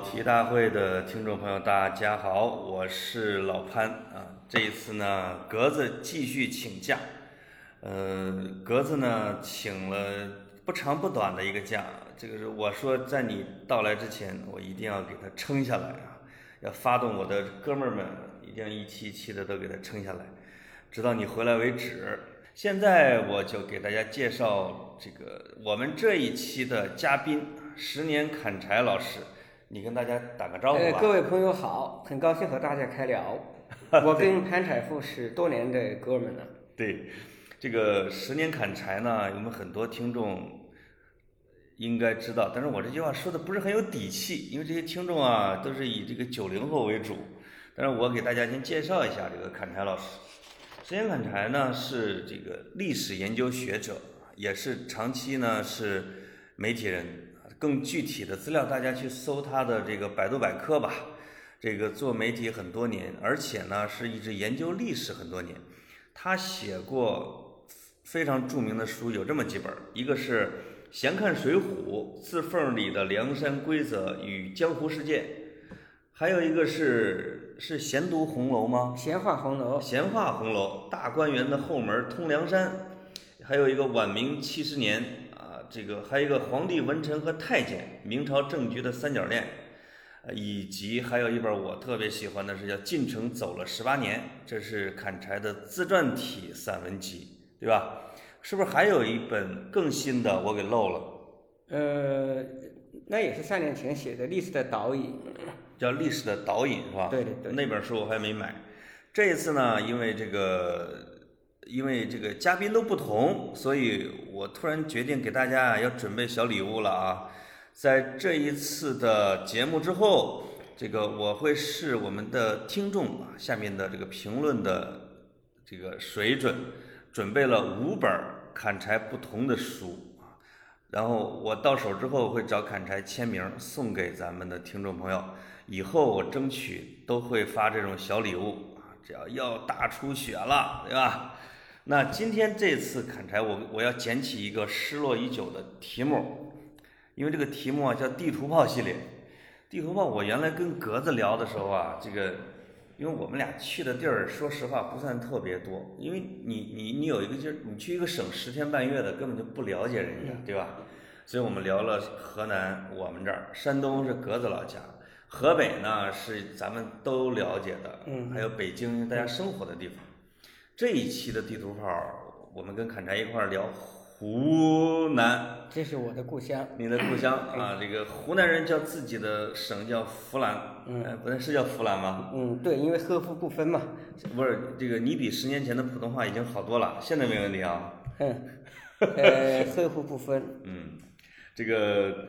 题大会的听众朋友，大家好，我是老潘啊。这一次呢，格子继续请假，呃，格子呢请了不长不短的一个假。这个是我说，在你到来之前，我一定要给他撑下来啊，要发动我的哥们儿们，一定要一期一期的都给他撑下来，直到你回来为止。现在我就给大家介绍这个我们这一期的嘉宾，十年砍柴老师。你跟大家打个招呼吧。各位朋友好，很高兴和大家开聊。我跟潘柴富是多年的哥们了。对，这个十年砍柴呢，我们很多听众应该知道，但是我这句话说的不是很有底气，因为这些听众啊都是以这个九零后为主。但是我给大家先介绍一下这个砍柴老师。十年砍柴呢是这个历史研究学者，也是长期呢是媒体人。更具体的资料，大家去搜他的这个百度百科吧。这个做媒体很多年，而且呢是一直研究历史很多年。他写过非常著名的书，有这么几本，一个是《闲看水浒》，字缝里的梁山规则与江湖世界，还有一个是是闲读红楼吗？闲话红楼。闲话红楼，大观园的后门通梁山，还有一个晚明七十年。这个还有一个皇帝、文臣和太监，明朝政局的三角恋，呃，以及还有一本我特别喜欢的是叫《进城走了十八年》，这是砍柴的自传体散文集，对吧？是不是还有一本更新的我给漏了？呃，那也是三年前写的《历史的导引》，叫《历史的导引》是吧？对对对。那本书我还没买，这一次呢，因为这个。因为这个嘉宾都不同，所以我突然决定给大家要准备小礼物了啊！在这一次的节目之后，这个我会视我们的听众下面的这个评论的这个水准，准备了五本砍柴不同的书啊，然后我到手之后会找砍柴签名送给咱们的听众朋友，以后我争取都会发这种小礼物啊！只要要大出血了，对吧？那今天这次砍柴，我我要捡起一个失落已久的题目，因为这个题目啊叫地图炮系列。地图炮，我原来跟格子聊的时候啊，这个，因为我们俩去的地儿，说实话不算特别多。因为你你你有一个劲儿，你去一个省十天半月的，根本就不了解人家，对吧？所以我们聊了河南，我们这儿，山东是格子老家，河北呢是咱们都了解的，嗯，还有北京大家生活的地方。这一期的地图炮，我们跟砍柴一块儿聊湖南。这是我的故乡。你的故乡啊，这个湖南人叫自己的省叫湖南，嗯，不对，是叫湖南吗？嗯，对，因为合府不分嘛。不是，这个你比十年前的普通话已经好多了，现在没问题啊。嗯，呃，合府不分。嗯，这个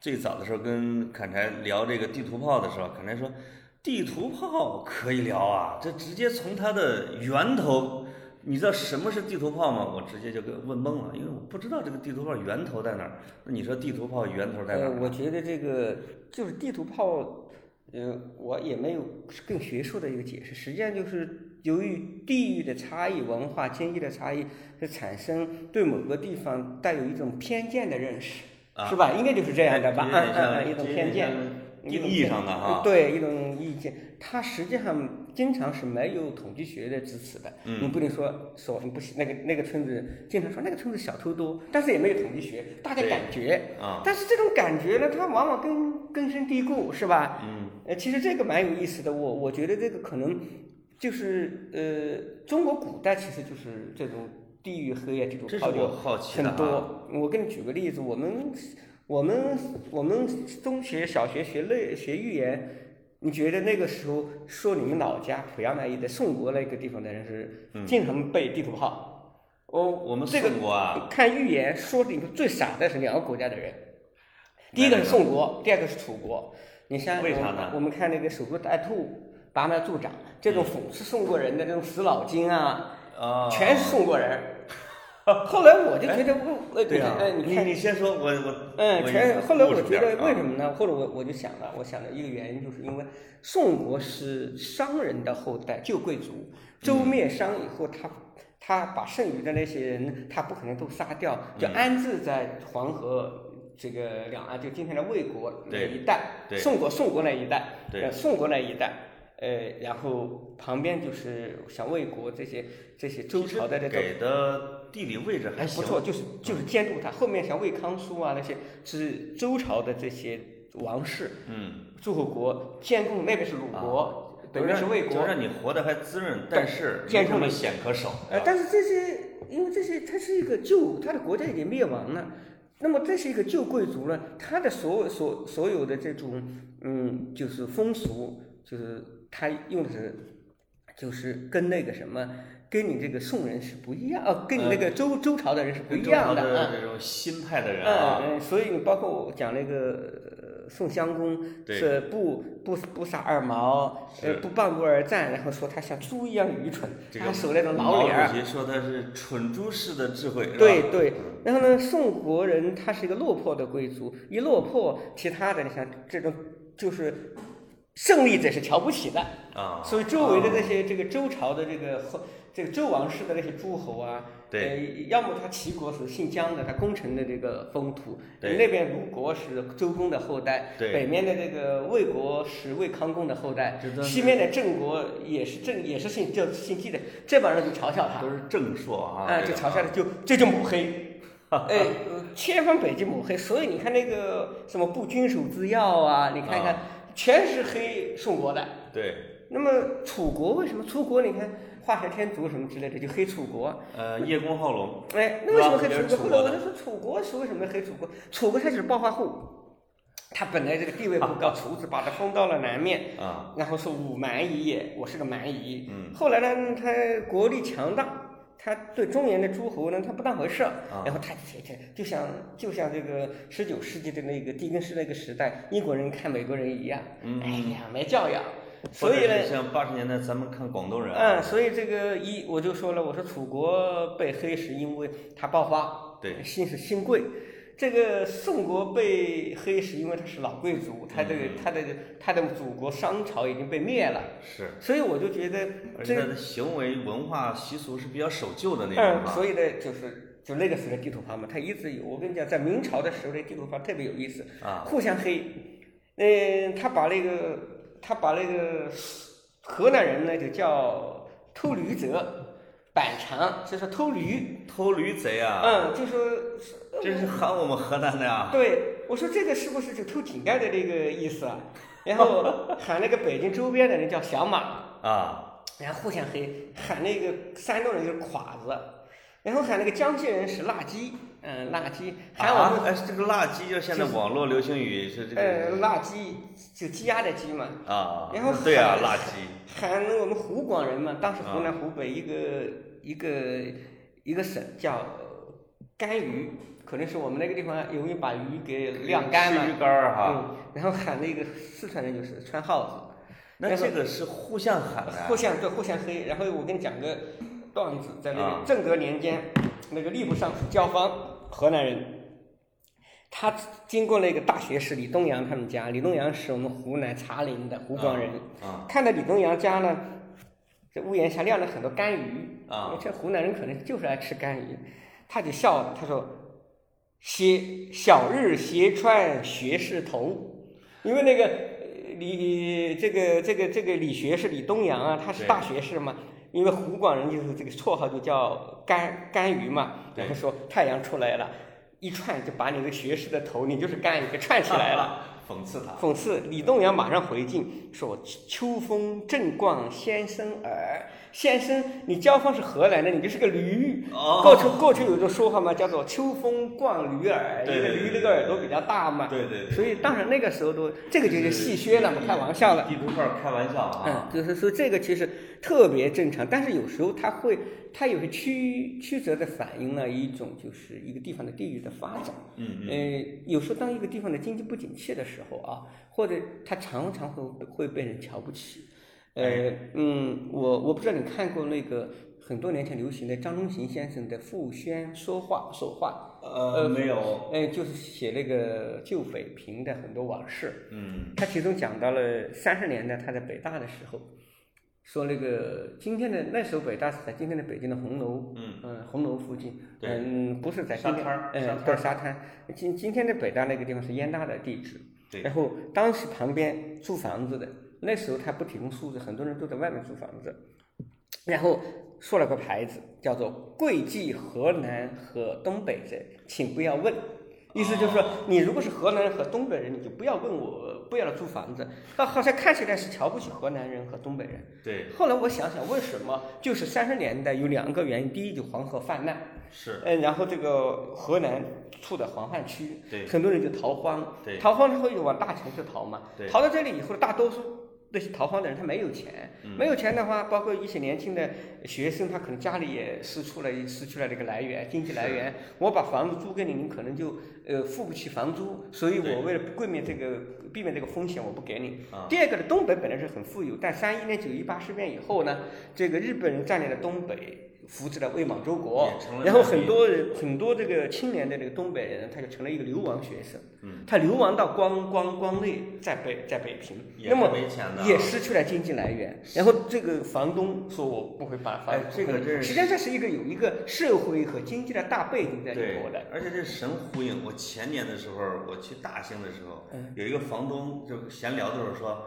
最早的时候跟砍柴聊这个地图炮的时候，砍柴说。地图炮可以聊啊，这直接从它的源头，你知道什么是地图炮吗？我直接就给问懵了，因为我不知道这个地图炮源头在哪儿。那你说地图炮源头在哪儿？我觉得这个就是地图炮，呃，我也没有更学术的一个解释。实际上就是由于地域的差异、文化、经济的差异，是产生对某个地方带有一种偏见的认识，是吧？应该就是这样的吧？嗯嗯，一种偏见。定义上的哈，对一种意见，它实际上经常是没有统计学的支持的。嗯，你不能说说不行，那个那个村子经常说那个村子小偷多，但是也没有统计学，大家感觉啊。但是这种感觉呢，它往往根根深蒂固，是吧？嗯。呃，其实这个蛮有意思的，我我觉得这个可能就是呃，中国古代其实就是这种地域黑呀这种好奇很多。我给你举个例子，我们。我们我们中学、小学学类学寓言，你觉得那个时候说你们老家濮阳那一带宋国那个地方的人是经常背地图炮？哦，我们这个看寓言说里面最傻的是两个国家的人，第一个是宋国，第二个是楚国。你像为啥呢？我们看那个守株待兔、拔苗助长这种讽刺宋国人的这种死脑筋啊，全是宋国人。后来我就觉得，为对啊，你看，你先说，我我嗯，全后来我觉得为什么呢？或者我我就想了，我想了一个原因，就是因为宋国是商人的后代，旧贵族，周灭商以后，他他把剩余的那些人，他不可能都杀掉，就安置在黄河这个两岸，就今天的魏国那一带，对宋国宋国那一带，宋国那一带，呃，然后旁边就是像魏国这些这些周朝的这种。给的地理位置还行，不错，就是就是监督他。后面像魏康叔啊那些是周朝的这些王室嗯，诸侯国监控，那边是鲁国，等于是魏国就。让你活得还滋润，但是监控你没什么险可守。呃，但是这些，因为这些它是一个旧，它的国家已经灭亡了。那么这是一个旧贵族呢，他的所有所所有的这种嗯，就是风俗，就是他用的是，就是跟那个什么，跟你这个宋人是不一样，呃，跟你那个周、周朝的人是不一样的啊。这种新派的人嗯啊，嗯，所以你包括我讲那个呃宋襄公是不不不撒二毛，呃是。不半步而战，然后说他像猪一样愚蠢，这个他守那种老脸儿。主。席说他是蠢猪式的智慧，对对，然后呢，宋国人他是一个落魄的贵族，一落魄，其他的你像这种就是胜利者是瞧不起的，啊，所以周围的这啊些这个周朝的这个后这个周王室的那些诸侯啊，对。呃，要么他齐国是姓姜的，他攻城的这个封土，对。那边鲁国是周公的后代，对。北面的这个魏国是魏康公的后代西面的郑国也是郑也是姓就姓季的，这帮人就嘲笑他。都，是郑朔啊，就嘲笑他，就这就抹黑，哎，呃千方百计抹黑，所以你看那个什么不君主之要啊，你看看啊。全是黑宋国的。对，那么楚国为什么？楚国你看画蛇添足什么之类的，就黑楚国。呃，叶公好龙，哎，那为什么黑楚国？后来我就说楚国是为什么黑楚国？楚国他就是暴发户，他本来这个地位不高，楚子把他封到了南面，啊，然后说武蛮夷也，我是个蛮夷。嗯，后来呢，他国力强大。他对中原的诸侯呢，他不当回事儿，啊然后他就就就像就像这个十九世纪的那个狄更斯那个时代，英国人看美国人一样，嗯哎呀，没教养，所以呢，像八十年代咱们看广东人啊，嗯，所以这个一我就说了，我说楚国被黑是因为他爆发，对新是新贵。这个宋国被黑是因为他是老贵族，他这个嗯他的他的祖国商朝已经被灭了，是，所以我就觉得这而且他的行为文化习俗是比较守旧的那种嗯，啊，所以呢就是就那个时候地图炮嘛，他一直有。我跟你讲，在明朝的时候，这地图炮特别有意思，啊，互相黑。嗯，他把那个他把那个河南人呢就叫偷驴者，板长就是偷驴。偷驴贼啊，嗯，就说这是喊我们河南的呀，对，我说这个是不是就偷井盖的那个意思啊？然后喊那个北京周边的人叫小马，啊，然后互相黑，喊那个山东人就是垮子，然后喊那个江西人是辣鸡，嗯，辣鸡，喊我们、啊，哎，这个辣鸡就现在网络流行语是这个呃个辣鸡，就鸡鸭的鸡嘛，啊，然后对啊，喊辣鸡，喊我们湖广人嘛，当时湖南湖北一个、一个一个省叫干鱼，可能是我们那个地方容易把鱼给晾干了吃，鱼干儿哈，嗯，然后喊那个四川人就是穿耗子。那这个是互相喊的啊，互相对互相黑。然后我跟你讲个段子，在那啊个正德年间，那个吏部尚书焦芳，河南人，他经过那个大学士李东阳他们家，李东阳是我们湖南茶陵的湖广人，啊看到李东阳家呢，这屋檐下晾了很多干鱼，啊。这湖南人可能就是爱吃干鱼，他就笑了，他说：“斜小日斜穿学士头，因为那个呃李这个这个这个李学士李东阳啊，他是大学士嘛，因为湖广人就是这个绰号就叫干干鱼嘛，对然后说太阳出来了，一串就把你这学士的头，你就是干鱼给串起来了。讽刺他，讽刺李东阳马上回敬说：“秋风正逛先生耳，先生，你交方是何来的，你就是个驴。哦过去过去有一种说法嘛，叫做秋风逛驴耳，因为对对对驴那个耳朵比较大嘛。对对对，所以当然那个时候都这个就是戏谑了嘛，开玩笑了。地图炮开玩笑啊嗯啊，，就是说这个其实特别正常，但是有时候它会，它有些曲曲折的反映了一种就是一个地方的地域的发展。嗯嗯，呃，有时候当一个地方的经济不景气的时候啊，或者它常常会会被人瞧不起。呃，嗯，我我不知道你看过那个很多年前流行的张中行先生的《傅轩说话说话呃，没有，》，呃，就是写那个旧北平的很多往事。嗯他其中讲到了三十年代他在北大的时候，说那个今天的那时候北大是在今天的北京的红楼，嗯。红楼附近，嗯，不是在今天，沙滩儿嗯，滩儿。对沙滩。今今天的北大那个地方是燕大的地址，对。然后当时旁边租房子的，那时候他不提供宿舍，很多人都在外面租房子，然后说了个牌子，叫做“贵记河南和东北者，请不要问”。意思就是说，你如果是河南人和东北人，你就不要问我，不要来租房子。那好像看起来是瞧不起河南人和东北人。对，后来我想想，为什么？就是三十年代有两个原因，第一就黄河泛滥，是，嗯，然后这个河南处的黄泛区，对很多人就逃荒，对逃荒之后就往大城市逃嘛对，逃到这里以后，大多数那些逃荒的人他没有钱，嗯。没有钱的话，包括一些年轻的学生，他可能家里也失去了失去了这个来源，经济来源，我把房子租给你，你可能就呃付不起房租，所以我为了避免这个避免这个风险，我不给你。啊，第二个呢，东北本来是很富有，但三一年九一八事变以后呢，这个日本人占领了东北，扶持了伪满洲国然后很多人很多这个青年的这个东北人，他就成了一个流亡学生，嗯，他流亡到光光光内，在北在北平，那么也失去了经济来源。然后这个房东说我不会把房哎这个真是实际上这是一个有一个社会和经济的大背景在里对头的。，而且这神呼应。我前年的时候，我去大兴的时候，嗯有一个房东就闲聊的时候说，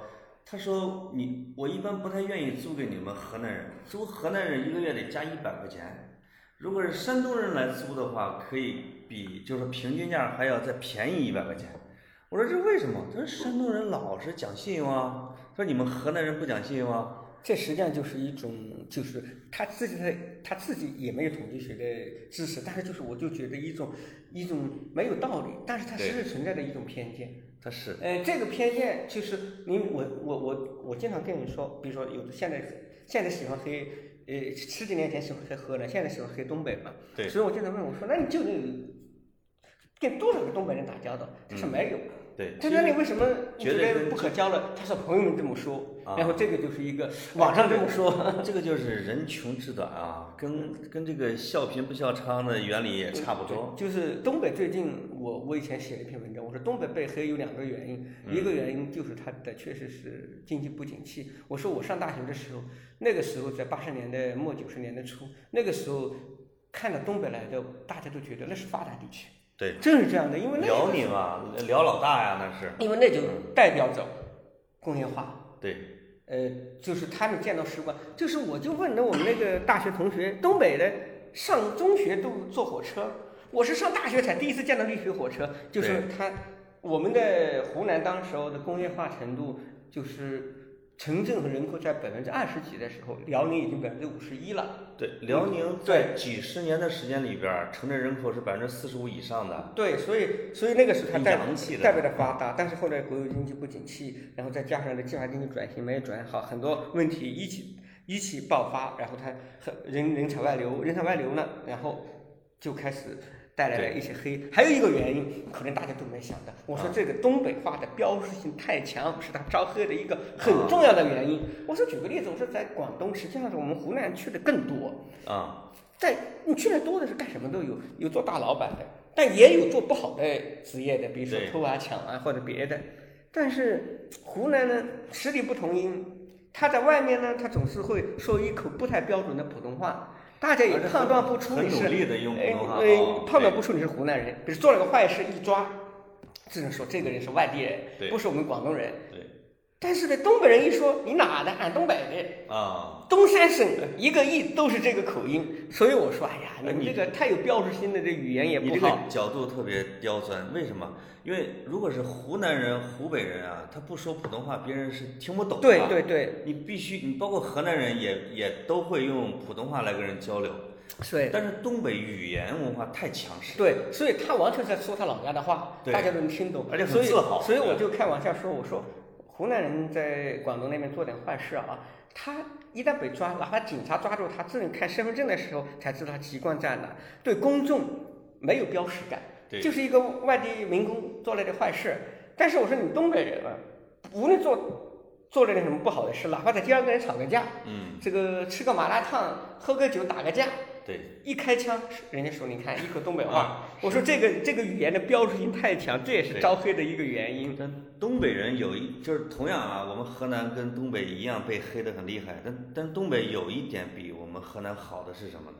他说你我一般不太愿意租给你们河南人，租河南人一个月得加一百块钱。如果是山东人来租的话，可以比就是平均价还要再便宜一百块钱。我说这为什么？他说山东人老是讲信用啊，他说你们河南人不讲信用啊。这实际上就是一种，就是他自己的他自己也没有统计学的知识，但是就是我就觉得一种一种没有道理，但是它对实实存在的一种偏见。他是呃，这个偏见就是你我我我我经常跟你说，比如说有的现在现在喜欢黑，呃十几年前喜欢黑河南，现在喜欢黑东北嘛。对所以我经常问我说，那你究竟跟多少个东北人打交道？这是没有。对，他说你为什么你觉得不可交了？他说朋友们这么说，啊然后这个就是一个网上这么说。这个就是人穷志短啊，跟跟这个笑贫不笑娼的原理也差不多。就是东北最近，我我以前写了一篇文章，我说东北被黑有两个原因，嗯一个原因就是它的确实是经济不景气。我说我上大学的时候，那个时候在八十年代末九十年代初，那个时候看到东北来的，大家都觉得那是发达地区，对，正是这样的，因为那辽宁啊，辽老大呀，那是。因为那就代表着工业化。对，呃，就是他们见到时光，就是我就问了我们那个大学同学，东北的上中学都坐火车，我是上大学才第一次见到绿皮火车，就是他我们的湖南当时候的工业化程度，就是城镇和人口在百分之二十几的时候，辽宁已经百分之五十一了。对，辽宁在几十年的时间里边儿，城镇人口是百分之四十五以上的，对，所以所以那个时候它代洋气的。代表着发达，但是后来国有经济不景气，然后再加上这计划经济转型没有转好，很多问题一起一起爆发，然后它很人人才外流，人才外流呢，然后就开始带来了一些黑。还有一个原因，可能大家都没想到，我说这个东北话的标识性太强，是它招黑的一个很重要的原因。我说举个例子，我说在广东，实际上是我们湖南去的更多。啊，在你去的多的是干什么都有，有做大老板的，但也有做不好的职业的，比如说偷啊、抢啊或者别的。但是湖南呢，十里不同音，他在外面呢，他总是会说一口不太标准的普通话，大家也判断不出很你是哎判断不出你是湖南人。比如做了个坏事一抓，只能说这个人是外地人，不是我们广东人。对但是呢，东北人一说你哪的，俺东北的。啊，东三省一个亿都是这个口音，所以我说，哎呀，你这个太有标志性的，这语言也不好。你这个。角度特别刁钻，为什么？因为如果是湖南人、湖北人啊，他不说普通话，别人是听不懂的。对对对，你必须，你包括河南人也也都会用普通话来跟人交流，对。但是东北语言文化太强势，对，所以他完全在说他老家的话，对。大家都能听懂，而且很所以自豪。所以我就开玩笑说，我说湖南人在广东那边做点坏事啊，他一旦被抓，哪怕警察抓住他，只能看身份证的时候才知道他籍贯在哪，对公众没有标识感。对。就是一个外地民工做了点坏事，但是我说你东北人啊，无论做做了点什么不好的事，哪怕在街上跟人吵个架，嗯，这个吃个麻辣烫、喝个酒、打个架，对，一开枪，人家说你看一口东北话，我说这个这个语言的标志性太强，这也是招黑的一个原因。但东北人有一就是同样啊，我们河南跟东北一样被黑的很厉害，但但东北有一点比我们河南好的是什么呢？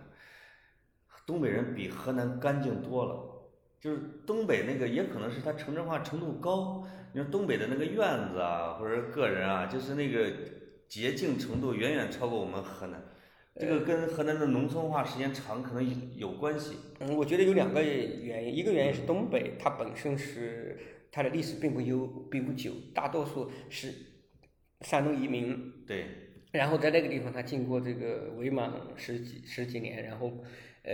东北人比河南干净多了。就是东北那个，也可能是他城镇化程度高。你说东北的那个院子啊，或者个人啊，就是那个洁净程度远远超过我们河南。这个跟河南的农村化时间长可能有有关系。嗯，我觉得有两个原因，一个原因是东北它本身是它的历史并不悠并不久，大多数是山东移民，对，然后在那个地方他经过这个伪满十几十几年，然后呃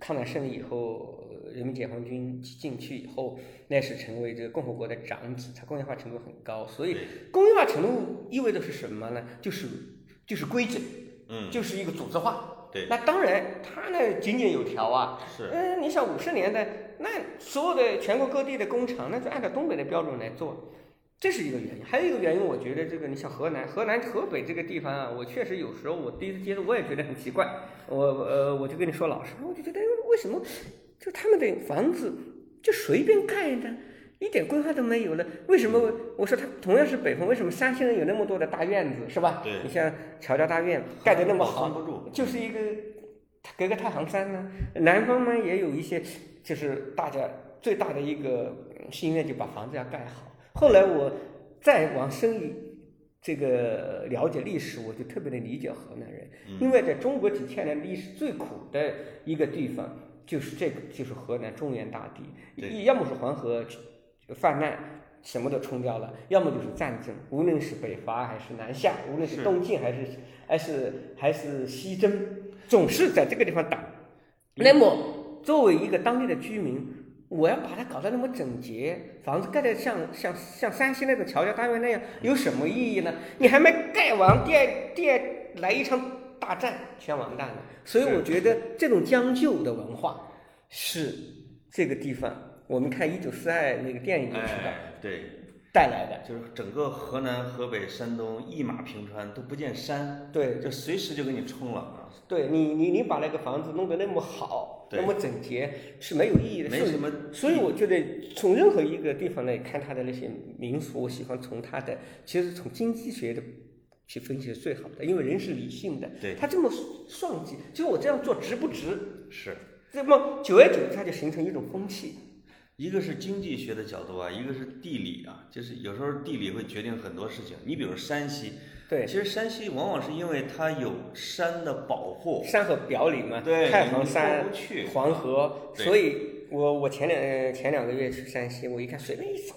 抗战胜利以后，人民解放军进去以后，那是成为这个共和国的长子，它工业化程度很高，所以工业化程度意味着是什么呢？就是就是规整，嗯，就是一个组织化。对，那当然，它呢井井有条啊。是，嗯，你想五十年代，那所有的全国各地的工厂，那就按照东北的标准来做，这是一个原因。还有一个原因，我觉得这个，你像河南、河南、河北这个地方啊，我确实有时候我第一次接触，我也觉得很奇怪。我呃，我就跟你说老实话，我就觉得为什么就他们的房子就随便盖的，一点规划都没有了？为什么？我说他同样是北方，为什么山西人有那么多的大院子，是吧？对你像乔家大院盖得那么好，不住，就是一个隔个太行山呢。南方呢也有一些，就是大家最大的一个嗯心愿，就把房子要盖好。后来我再往深一这个了解历史，我就特别的理解河南人，因为在中国几千年历史最苦的一个地方，就是这个，就是河南中原大地，对要么是黄河泛滥。什么都冲掉了，要么就是战争，无论是北伐还是南下，无论是是东进还是还是还是西征，总是在这个地方打。那么，作为一个当地的居民，我要把它搞得那么整洁，房子盖得像像像山西那种乔家大院那样，有什么意义呢？你还没盖完，第二第二来一场大战，全完蛋了。所以我觉得这种将就的文化是这个地方，我们看《一九四二》那个电影就知道哎，对，带来的。就是整个河南、河北、山东一马平川，都不见山，对就随时就给你冲了啊，对，你你你把那个房子弄得那么好，那么整洁，是没有意义的。没什么所以我觉得从任何一个地方来看它的那些民俗，我喜欢从它的其实从经济学的去分析是最好的，因为人是理性的。对他这么算计，就我这样做值不值？是。那么久而久之，它就形成一种风气。一个是经济学的角度啊，一个是地理啊，就是有时候地理会决定很多事情。你比如山西，对其，实山西往往是因为它有山的保护，山河表里嘛，对太行山、黄河，所以我我前两呃前两个月去山西，我一看随便一走，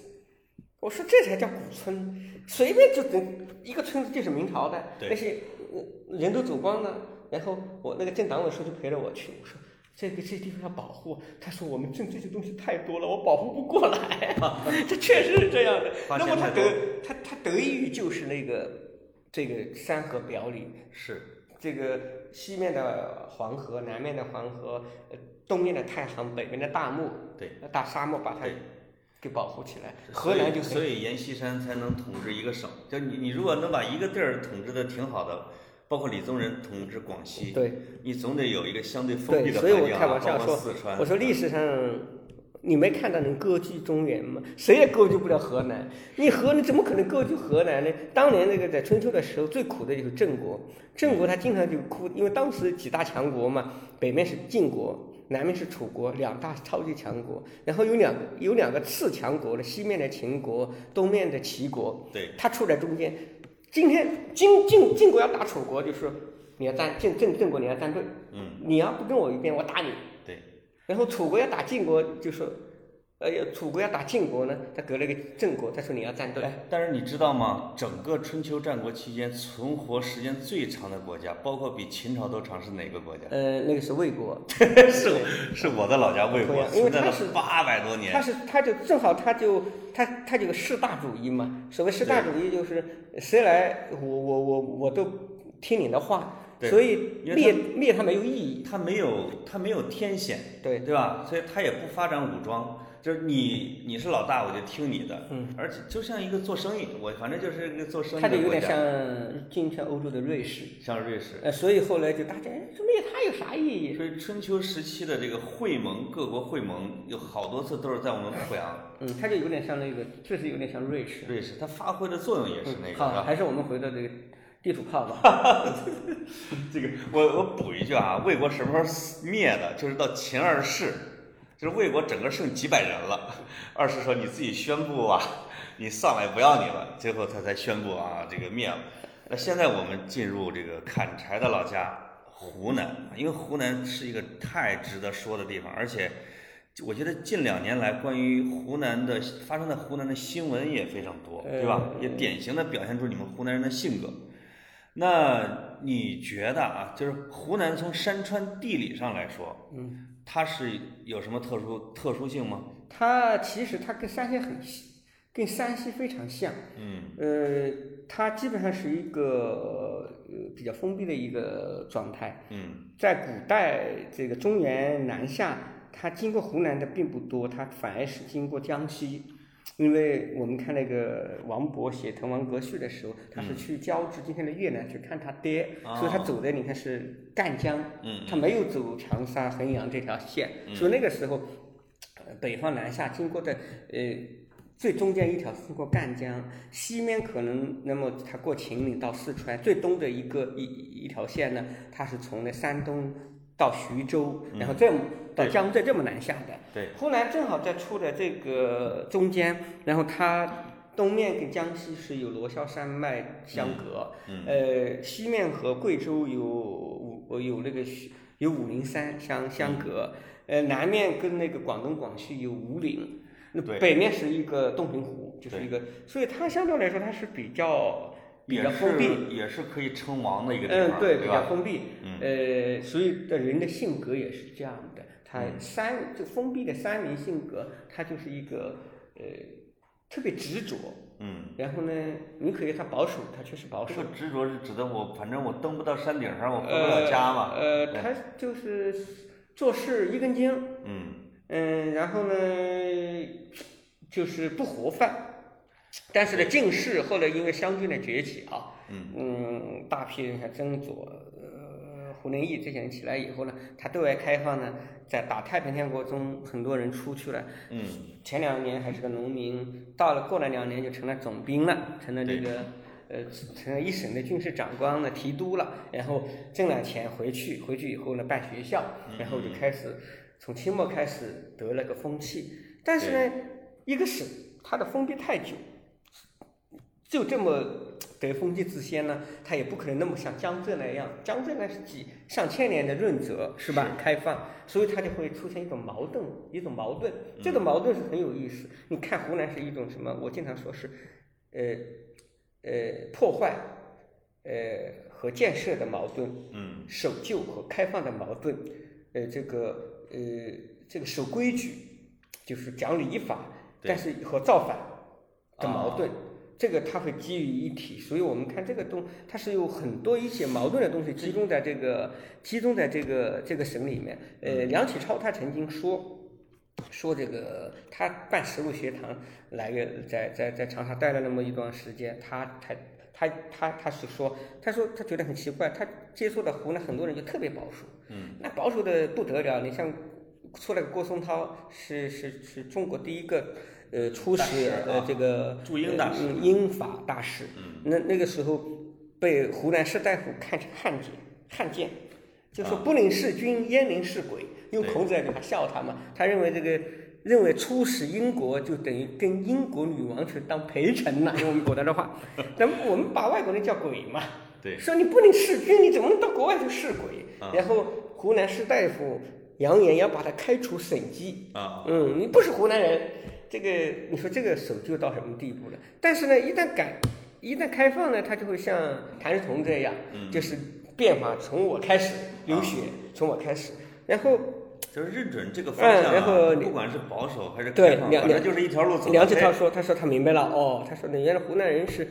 我说这才叫古村，随便就整一个村子就是明朝的，对那些呃人都走光了，然后我那个镇党委书记陪着我去，我说。这个这地方要保护，他说我们镇这些东西太多了，我保护不过来。这确实是这样的。花那么他得他他得益于就是那个这个山河表里，是这个西面的黄河，南面的黄河，呃，东面的太行，北面的大漠，对，呃大沙漠把它给保护起来。河南就所以阎锡山才能统治一个省。就你你如果能把一个地儿统治的挺好的，包括李宗仁统治广西，对你总得有一个相对封闭，的环境啊，所以我开玩笑说四川，，我说历史上你没看到能割据中原吗？谁也割据不了河南。你河南怎么可能割据河南呢？当年那个在春秋的时候最苦的就是郑国，郑国他经常就哭，因为当时几大强国嘛，北面是晋国。南面是楚国，两大超级强国，然后有两个有两个次强国的，西面的秦国，东面的齐国，对，他处在中间。今天晋晋晋国要打楚国，就是你要站郑郑郑国你要站队，嗯，你要不跟我一边，我打你。对，然后楚国要打晋国，就说，呃，要楚国要打晋国呢，他隔了个郑国，他说你要站队。但是你知道吗？整个春秋战国期间存活时间最长的国家，包括比秦朝都长，是哪个国家？呃，那个是魏国，是是我的老家魏国，因为存在了它是八百多他年。是他就正好他就他他这个士大主义嘛，所谓士大主义就是谁来我我我我都听你的话，对所以灭灭他没有意义。他没有，他没有天险，对对吧？所以他也不发展武装，就是你你是老大，我就听你的。嗯，而且就像一个做生意，我反正就是一个做生意他就有点像今天欧洲的瑞士，像瑞士。呃，所以后来就大家哎说灭他有啥意义？所以春秋时期的这个会盟，各国会盟有好多次都是在我们濮阳。嗯，它就有点像那个，确实有点像瑞士。瑞士，它发挥的作用也是那个，是好，还是我们回到这个地主炮吧。这个我我补一句啊，魏国什么时候灭的？就是到秦二世，就是魏国整个剩几百人了。二是说你自己宣布啊，你上来不要你了，最后他才宣布啊这个灭了。那现在我们进入这个砍柴的老家湖南，因为湖南是一个太值得说的地方，而且我觉得近两年来关于湖南的发生在湖南的新闻也非常多，对吧？也典型的表现出你们湖南人的性格。那你觉得啊，就是湖南从山川地理上来说，嗯，它是有什么特殊特殊性吗？它其实它跟山西很像，跟山西非常像。嗯呃，它基本上是一个呃比较封闭的一个状态。嗯在古代，这个中原南下，它经过湖南的并不多，它反而是经过江西。因为我们看那个王勃写《滕王阁序》的时候，他是去交趾今天的越南去看他爹，所以他走的你看是赣江，嗯他没有走长沙、衡阳这条线，所以那个时候，呃北方南下经过的呃。最中间一条是过赣江，西面可能那么他过秦岭到四川，最东的一个一一条线呢，他是从那山东到徐州，然后这么到对。江浙这么南下的。对，湖南正好在处的这个中间，然后它东面跟江西是有罗霄山脉相隔，嗯。呃，西面和贵州有武有那个有武陵山相相隔，呃，南面跟那个广东广西有五岭。那北面是一个洞庭湖，就是一个，所以它相对来说它是比较比也较封闭，是也是可以称王的一个地嗯，方，对，比较？封闭，嗯呃，所以的人的性格也是这样的，他嗯山就封闭的三民性格，他就是一个呃特别执着，嗯，然后呢，你可以他保守，他确实保守这个，执着是指的我，反正我登不到山顶上，我回不了家嘛。呃，对他就是做事一根筋，嗯嗯，然后呢，就是不活泛。但是呢，进士后来因为湘军的崛起啊，嗯。嗯，大批人像曾左、呃胡林翼这些人起来以后呢，他对外开放呢，在打太平天国中，很多人出去了。嗯。前两年还是个农民，到了过了两年就成了总兵了，成了这个呃成了一省的军事长官了，提督了，然后挣了钱回去，回去以后呢办学校，然后就开始从清末开始得了个风气。但是呢，一个省它的封闭太久，就这么得封建自先呢，他也不可能那么像江浙那样，江浙那是几上千年的润泽，是吧？开放，所以它就会出现一种矛盾，一种矛盾。这个矛盾是很有意思。你看湖南是一种什么？我经常说是，呃，呃，破坏，呃和建设的矛盾，嗯守旧和开放的矛盾，呃，这个呃这个守规矩，就是讲礼法，但是和造反的矛啊盾。这个它会基于一体，所以我们看这个东，它是有很多一些矛盾的东西集中在这个集中在这个这个省里面。呃，梁启超他曾经说，说这个他办实录学堂来个在在在长沙待了那么一段时间，他他他他他是说，他说他觉得很奇怪，他接触的湖南很多人就特别保守，嗯，那保守的不得了，你像出来个郭松涛是是是中国第一个呃出使呃这个驻英大使英法大使，嗯那那个时候被湖南士大夫看成汉奸，汉奸，就说啊不能是君，焉能是鬼？因为孔子在给他笑他嘛，他认为这个认为出使英国就等于跟英国女王去当陪臣了，用我们古代的话，咱们我们把外国人叫鬼嘛，对，说你不能弑君，你怎么能到国外去弑鬼？啊然后湖南士大夫扬言要把他开除省籍，啊嗯，你不是湖南人，这个你说这个守旧到什么地步了？但是呢，一旦改，一旦开放呢，它就会像谭嗣同这样，嗯。就是变化从我开始流血，从我开始，然后就是认准这个方向、啊嗯然后不管是保守还是对开放，梁反正就是一条路走。梁启超说，他说他明白了，哦，他说呢，原来湖南人是，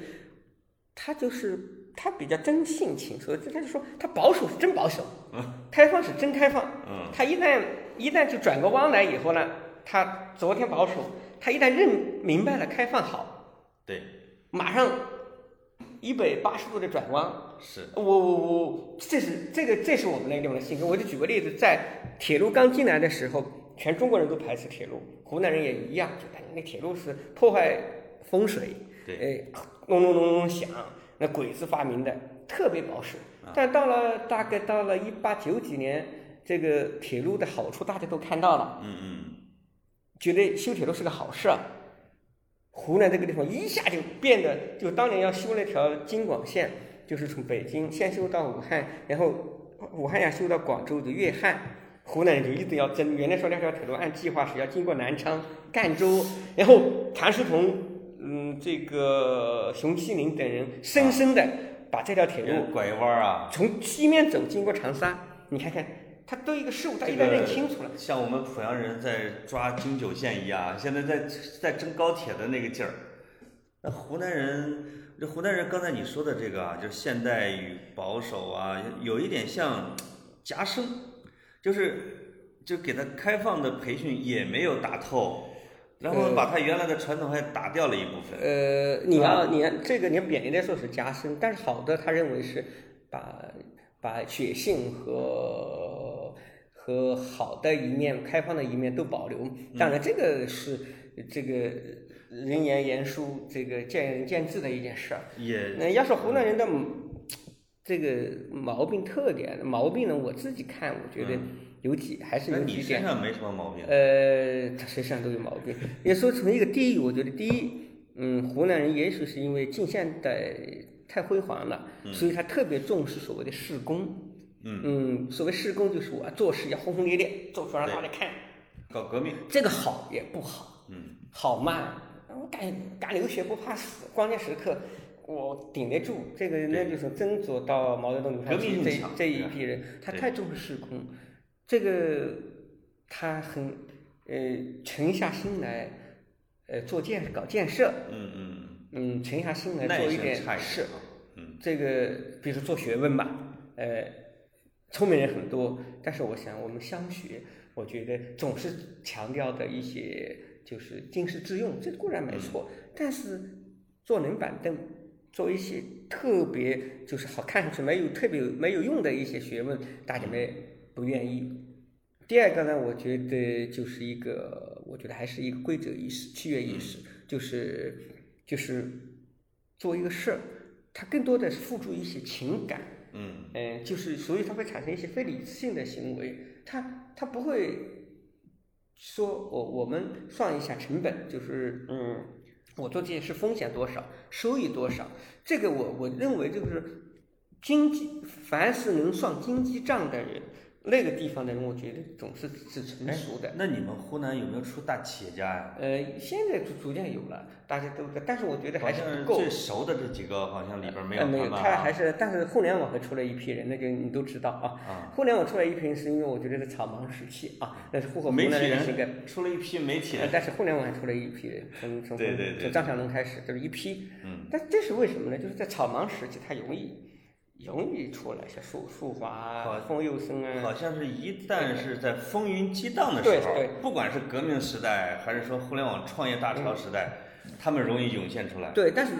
他就是他比较真性情，所以他就说他保守是真保守，开放是真开放，嗯。他一旦一旦就转个弯来以后呢，他昨天保守，他一旦认明白了开放好，对，马上一百八十度的转弯。是，我我我，这是这个这是我们那个地方的性格。我就举个例子，在铁路刚进来的时候，全中国人都排斥铁路，湖南人也一样，就感觉那铁路是破坏风水，对，哎，隆隆隆隆响，那鬼子发明的，特别保守。但到了大概到了一八九几年，这个铁路的好处大家都看到了，嗯嗯，觉得修铁路是个好事。湖南这个地方一下就变得，就当年要修那条京广线，就是从北京先修到武汉，然后武汉要修到广州的粤汉，湖南人就一直要争。原来说那条铁路按计划是要经过南昌、赣州，然后谭嗣同、嗯，这个熊希龄等人深深的把这条铁路拐弯啊，从西面走经过长沙，你看看。他对一个事物，他一旦认清楚了，像我们濮阳人在抓京九线一样，现在在在争高铁的那个劲儿。那湖南人，这湖南人刚才你说的这个啊，就是现代与保守啊，有一点像夹生，就是就给他开放的培训也没有打透，然后把他原来的传统还打掉了一部分。呃，你要你这个你要贬义的说是加深，但是好的他认为是把把血性和。和好的一面、开放的一面都保留，当然这个是这个人言言殊，这个见仁见智的一件事儿。也那要说湖南人的这个毛病特点，毛病呢，我自己看，我觉得有几还是有几点。身上没什么毛病。呃，他身上都有毛病。也说从一个地域，我觉得第一，嗯，湖南人也许是因为近现代太辉煌了，所以他特别重视所谓的事功。嗯。所谓施工就是我做事要轰轰烈烈，做出来让大家看，搞革命，这个好也不好，嗯，好嘛，我敢敢流血不怕死，关键时刻我顶得住，这个那就是曾左到毛泽东，你看这这一批人，他太重视施工，这个他很呃沉下心来呃做建搞建设，嗯嗯嗯，沉下心来做一点事，嗯，这个比如说做学问吧，呃。聪明人很多，但是我想我们乡学，我觉得总是强调的一些就是经世致用，这固然没错。但是坐冷板凳，做一些特别就是好看上去没有特别没有用的一些学问，大家们不愿意。第二个呢，我觉得就是一个，我觉得还是一个规则意识、契约意识，就是就是做一个事儿，它更多的是付诸一些情感。嗯，嗯，就是所以它会产生一些非理性的行为，它它不会说我我们算一下成本，就是嗯，我做这件事风险多少，收益多少，这个我我认为就是经济，凡是能算经济账的人。那个地方的人，我觉得总是是成熟的。那你们湖南有没有出大企业家呀？呃，现在逐逐渐有了，大家都在，但是我觉得还是不够。最熟的这几个好像里边没有没有，他还是，但是互联网还出了一批人，那个你都知道啊。啊。互联网出来一批人，是因为我觉得是草莽时期啊，那是户口媒体人出了一批媒体人。但是互联网还出了一批人，从从从张小龙开始，就是一批。嗯。但这是为什么呢？就是在草莽时期，它容易。容易出来，像树树华、冯友生啊，好像是一旦是在风云激荡的时候，不管是革命时代，还是说互联网创业大潮时代，他们容易涌现出来。对，但是。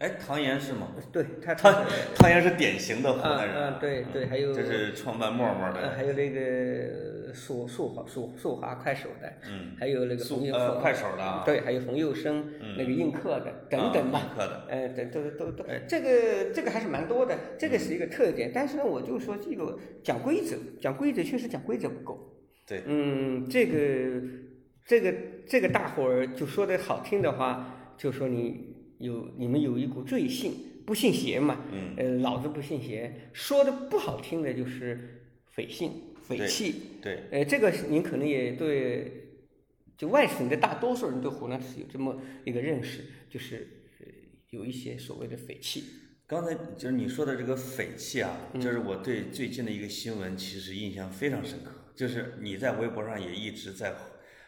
哎，唐岩是吗？对，他唐唐岩是典型的湖南人。嗯，对对，还有这是创办陌陌的。还有那个速速华速速华快手的，嗯，还有那个冯呃快手的，对，还有冯佑生，嗯那个映客的等等吧。映客的，呃，都都都都，这个这个还是蛮多的，这个是一个特点。但是呢，我就说这个讲规则，讲规则确实讲规则不够。对，嗯，这个这个这个大伙儿就说的好听的话，就说你。有你们有一股罪性，不信邪嘛？嗯，呃，老子不信邪。说的不好听的就是匪信、匪气。对，呃，这个您可能也对，就外省的大多数人对湖南是有这么一个认识，就是有一些所谓的匪气。刚才就是你说的这个匪气啊，就是我对最近的一个新闻其实印象非常深刻，就是你在微博上也一直在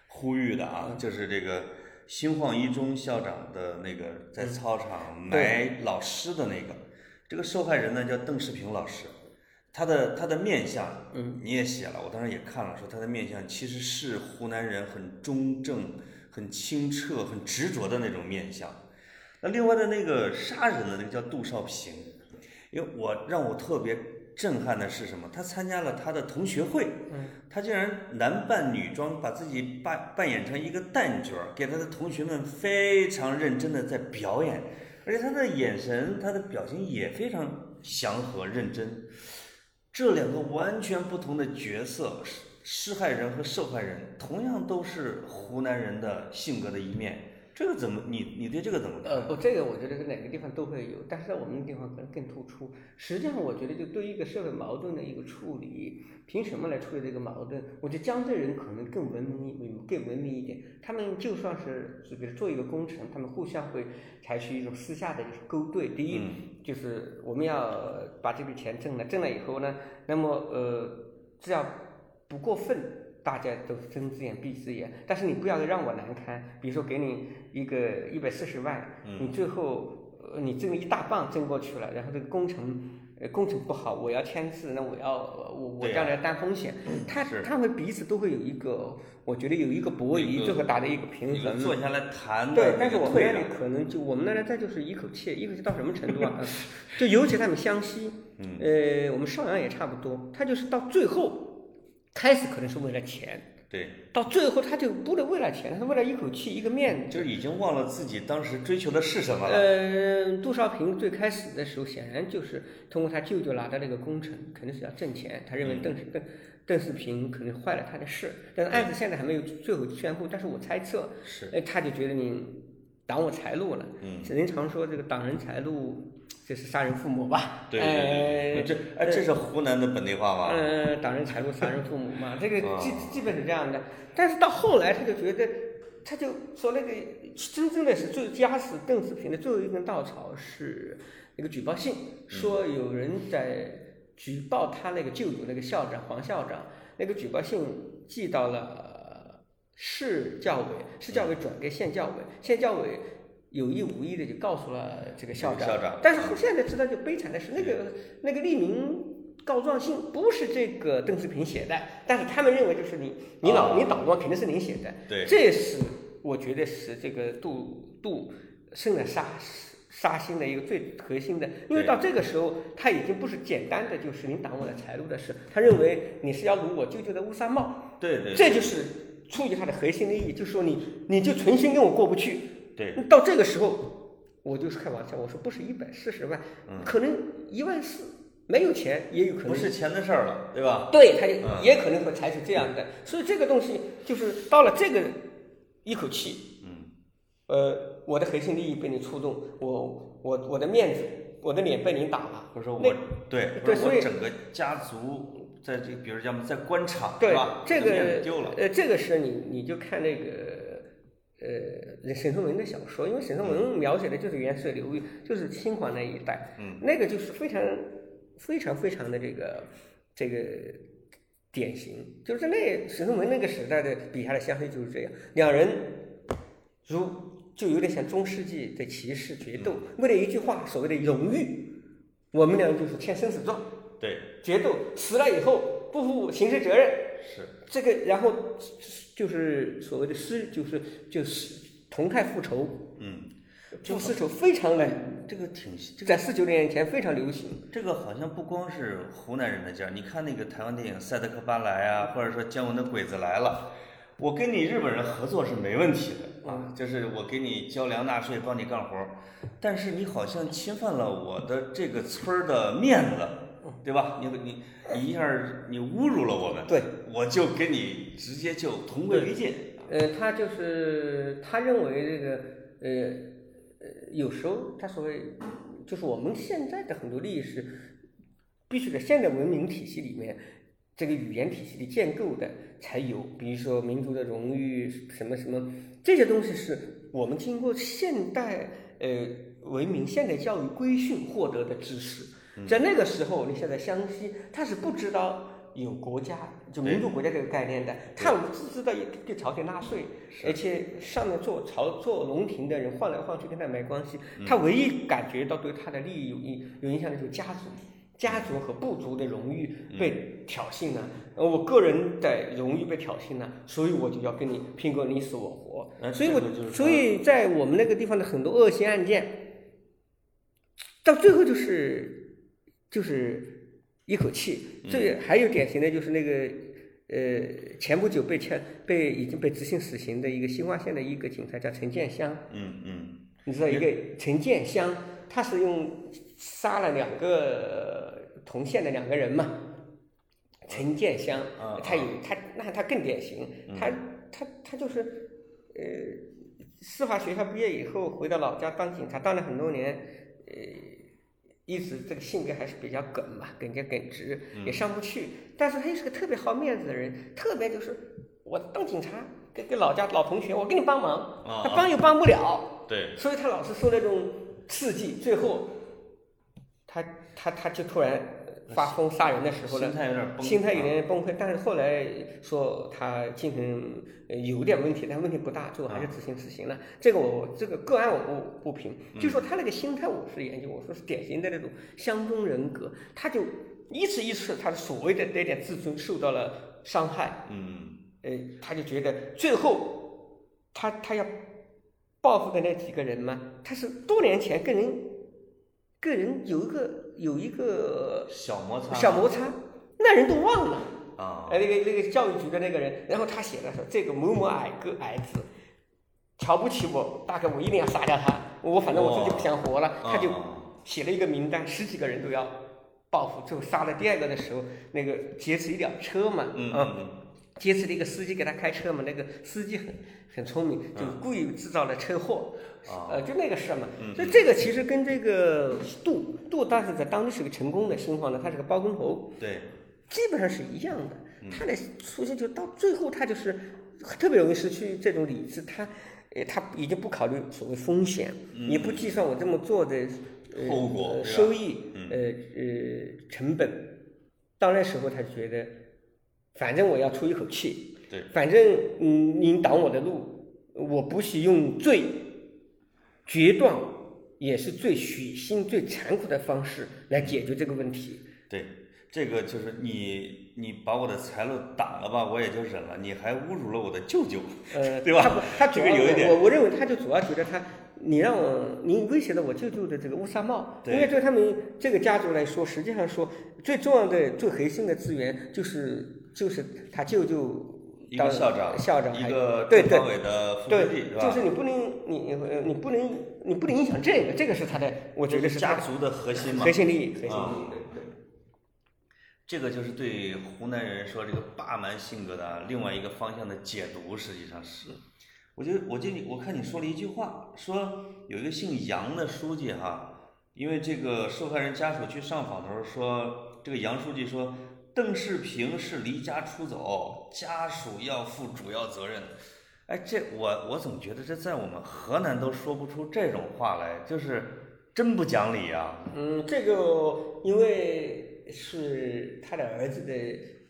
呼吁的啊，就是这个。新晃一中校长的那个在操场埋老师的那个，这个受害人呢叫邓世平老师，他的他的面相，嗯，你也写了，我当时也看了，说他的面相其实是湖南人很中正、很清澈、很执着的那种面相。那另外的那个杀人的那个叫杜少平，因为我让我特别震撼的是什么？他参加了他的同学会，嗯，他竟然男扮女装，把自己扮扮演成一个旦角儿，给他的同学们非常认真的在表演，而且他的眼神、他的表情也非常祥和认真。这两个完全不同的角色，施施害人和受害人，同样都是湖南人的性格的一面。这个怎么你你对这个怎么看？呃，不，这个我觉得是哪个地方都会有，但是在我们的地方可能更突出。实际上，我觉得就对一个社会矛盾的一个处理，凭什么来处理这个矛盾？我觉得江浙人可能更文明更文明一点。他们就算是是比如做一个工程，他们互相会采取一种私下的就是勾兑。第一，就是我们要把这笔钱挣了，挣了以后呢，那么呃，只要不过分。大家都是睁只眼闭只眼，但是你不要让我难堪。比如说给你一个一百四十万，你最后呃你挣了一大半挣过去了，然后这个工程呃工程不好，我要签字，那我要我我将来担风险。他他们彼此都会有一个，我觉得有一个博弈，最后达到一个平衡。坐下来谈。对，但是我们那里可能就我们那里再就是一口气，一口气到什么程度啊？就尤其他们湘西，呃，我们邵阳也差不多，他就是到最后。开始可能是为了钱，对，到最后他就不能为了钱，他是为了一口气一个面子，就是已经忘了自己当时追求的是什么了。呃，杜少平最开始的时候，显然就是通过他舅舅拿到那个工程，肯定是要挣钱。他认为邓邓邓世平可能坏了他的事，但是案子现在还没有最后宣布。但是我猜测，是，哎，他就觉得你挡我财路了。嗯，人常说这个挡人财路。这是杀人父母吧？对对对，这哎，这是湖南的本地话吧？嗯，挡人财路，杀人父母嘛，这个基基本是这样的。但是到后来，他就觉得，他就说那个真正的是最压死邓世平的最后一根稻草是那个举报信，说有人在举报他那个舅舅那个校长黄校长，那个举报信寄到了市教委，市教委转给县教委，县教委。有意无意的就告诉了这个校长，校长。但是后现在知道就悲惨的是，那个那个匿名告状信不是这个邓世平写的，但是他们认为就是你，你老你捣乱肯定是你写的。对，这是我觉得是这个杜杜生的杀杀心的一个最核心的，因为到这个时候他已经不是简单的就是你挡我的财路的事，他认为你是要辱我舅舅的乌纱帽。对对，这就是出于他的核心利益，就是说你你就存心跟我过不去。对，到这个时候，我就是开玩笑，我说不是一百四十万，可能一万四，没有钱也有可能。不是钱的事儿了，对吧？对，他也可能会采取这样的，所以这个东西就是到了这个一口气，嗯，呃，我的核心利益被你触动，我我我的面子，我的脸被你打了，或者说我对对，所以整个家族在这，比如讲在官场，对吧？这个丢了，呃，这个是你你就看那个。呃，沈从文的小说，因为沈从文描写的就是原水流域，就是清华那一带，嗯，那个就是非常非常非常的这个这个典型，就是在那沈从文那个时代的笔下的湘西就是这样，两人如就有点像中世纪的骑士决斗，为了一句话，所谓的荣誉，我们俩就是签生死状，对，决斗死了以后不负刑事责任，是这个，然后。就是所谓的私，就是就是同态复仇，嗯，复私仇非常的，这个挺在四九年前非常流行。这个好像不光是湖南人的劲儿，你看那个台湾电影《赛德克巴莱》啊，或者说姜文的《鬼子来了》，我跟你日本人合作是没问题的啊，就是我给你交粮纳税，帮你干活儿，但是你好像侵犯了我的这个村儿的面子。对吧？你你你一下你侮辱了我们，对，我就跟你直接就同归于尽。呃，他就是他认为这个呃呃，有时候他所谓就是我们现在的很多历史，必须在现代文明体系里面，这个语言体系里建构的才有。比如说民族的荣誉什么什么这些东西，是我们经过现代呃文明、现代教育规训获得的知识。在那个时候，你现在湘西，他是不知道有国家，就民族国家这个概念的，他只知道给朝廷纳税，而且上面做朝做龙庭的人换来换去跟他没关系，他唯一感觉到对他的利益有影有影响的就是家族，家族和部族的荣誉被挑衅了，我个人的荣誉被挑衅了，所以我就要跟你拼个你死我活，所以我所以在我们那个地方的很多恶性案件。到最后就是就是一口气。嗯。最还有典型的就是那个呃，前不久被枪被已经被执行死刑的一个新化县的一个警察叫陈建香，嗯嗯。你知道一个陈建香，他是用杀了两个同县的两个人嘛。陈建香啊，他有他那他更典型，嗯。他他他就是呃，司法学校毕业以后回到老家当警察，当了很多年，呃，一直这个性格还是比较耿嘛，耿直耿直，也上不去。但是他又是个特别好面子的人，特别就是我当警察，跟跟老家老同学，我给你帮忙，啊他帮又帮不了。对，所以他老是受那种刺激，最后他他他就突然发疯杀人的时候呢心，态有点崩，心态有啊点崩溃。但是后来说他精神呃有点问题，但问题不大，最后还啊是执行死刑了。这个我这个个案我不不评，嗯。就说他那个心态，我是研究，我说是典型的那种相中人格，他就一次一次他的所谓的那点自尊受到了伤害，嗯。呃，他就觉得最后他他要报复的那几个人嘛，他是多年前跟人跟人有一个有一个小摩擦，小摩擦，那人都忘了。啊，哎，那个那个教育局的那个人，然后他写了说这个某某矮个矮子，瞧不起我，大概我一定要杀掉他，我反正我自己不想活了，他就啊写了一个名单，十几个人都要报复。最后杀了第二个的时候，那个劫持一辆车嘛，嗯劫持了一个司机给他开车嘛，那个司机很很聪明，就故意制造了车祸，呃，就那个事嘛。嗯。所以这个其实跟这个杜杜当时在当地是个成功的新皇呢，他是个包工头，对，基本上是一样的。嗯。他的出现就到最后，他就是特别容易失去这种理智，他呃他已经不考虑所谓风险，也不计算我这么做的后果呃收益嗯。呃呃成本。到那时候，他就觉得反正我要出一口气，对，反正嗯，您挡我的路，我不惜用最决断，也是最血腥、最残酷的方式来解决这个问题。对，这个就是你你把我的财路挡了吧，我也就忍了，你还侮辱了我的舅舅，呃，对吧？他不他主要有一点。我我认为他就主要觉得他，你让我您威胁了我舅舅的这个乌纱帽，对。因为对他们这个家族来说，实际上说最重要的、最核心的资源就是就是他舅舅一个当校长，校长还一个对对委的副书对记，就是你不能你你呃你不能你不能影响这个，这个是他的，我觉得是家族的核心嘛核。心利益，核心利啊益。对对这个就是对湖南人说这个霸蛮性格的另外一个方向的解读，实际上是，我就我就我看你说了一句话，说有一个姓杨的书记哈，因为这个受害人家属去上访的时候说，这个杨书记说邓世平是离家出走，家属要负主要责任。哎，这我我总觉得这在我们河南都说不出这种话来，就是真不讲理啊。嗯，这个因为是他的儿子的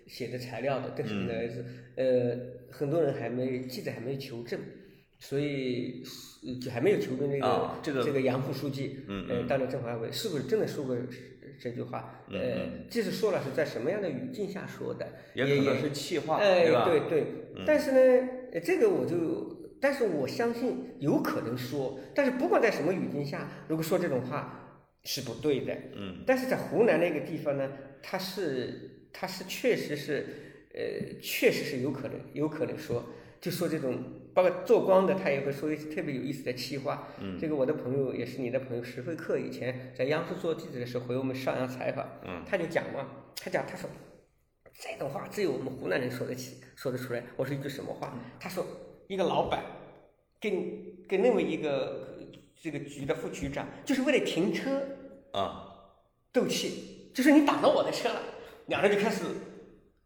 写的材料的，邓世平的儿子，呃，很多人还没记者还没求证，所以呃就还没有求证这个、啊这个这个杨副书记，嗯呃，当了政法委是不是真的说过这句话？嗯呃，即使说了是在什么样的语境下说的，也可能是气话，哎，对吧？对对，但是呢，呃这个我就，但是我相信有可能说，但是不管在什么语境下，如果说这种话是不对的，嗯，但是在湖南那个地方呢，它是它是确实是，呃，确实是有可能有可能说，就说这种，包括做光的，他也会说一些特别有意思的气话。嗯，这个我的朋友也是你的朋友石会克，以前在央视做记者的时候回我们邵阳采访，嗯，他就讲嘛，他讲他说。这种话只有我们湖南人说得起，说得出来。我说一句什么话？他说一个老板跟跟那么一个这个局的副局长，就是为了停车啊斗气，就是你挡到我的车了，两人就开始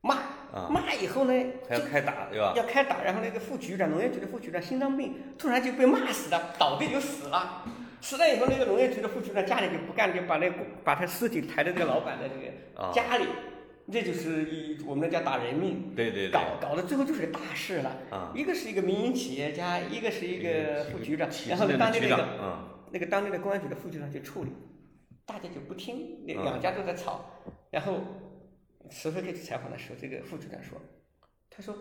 骂，啊，骂以后呢，还要开打，对吧？要开打，然后那个副局长，农业局的副局长心脏病，突然就被骂死了，倒地就死了。死了以后，那个农业局的副局长家里就不干，就把那个把他尸体抬到这个老板的这个啊，家里，这就是一我们叫打人命。对对对，搞搞到最后就是个大事了，啊，一个是一个民营企业家，一个是一个副局长，然后当地那个嗯，那个当地的公安局的副局长去处理，大家就不听，那嗯两家都在吵。然后石飞克去采访的时候，这个副局长说：“他说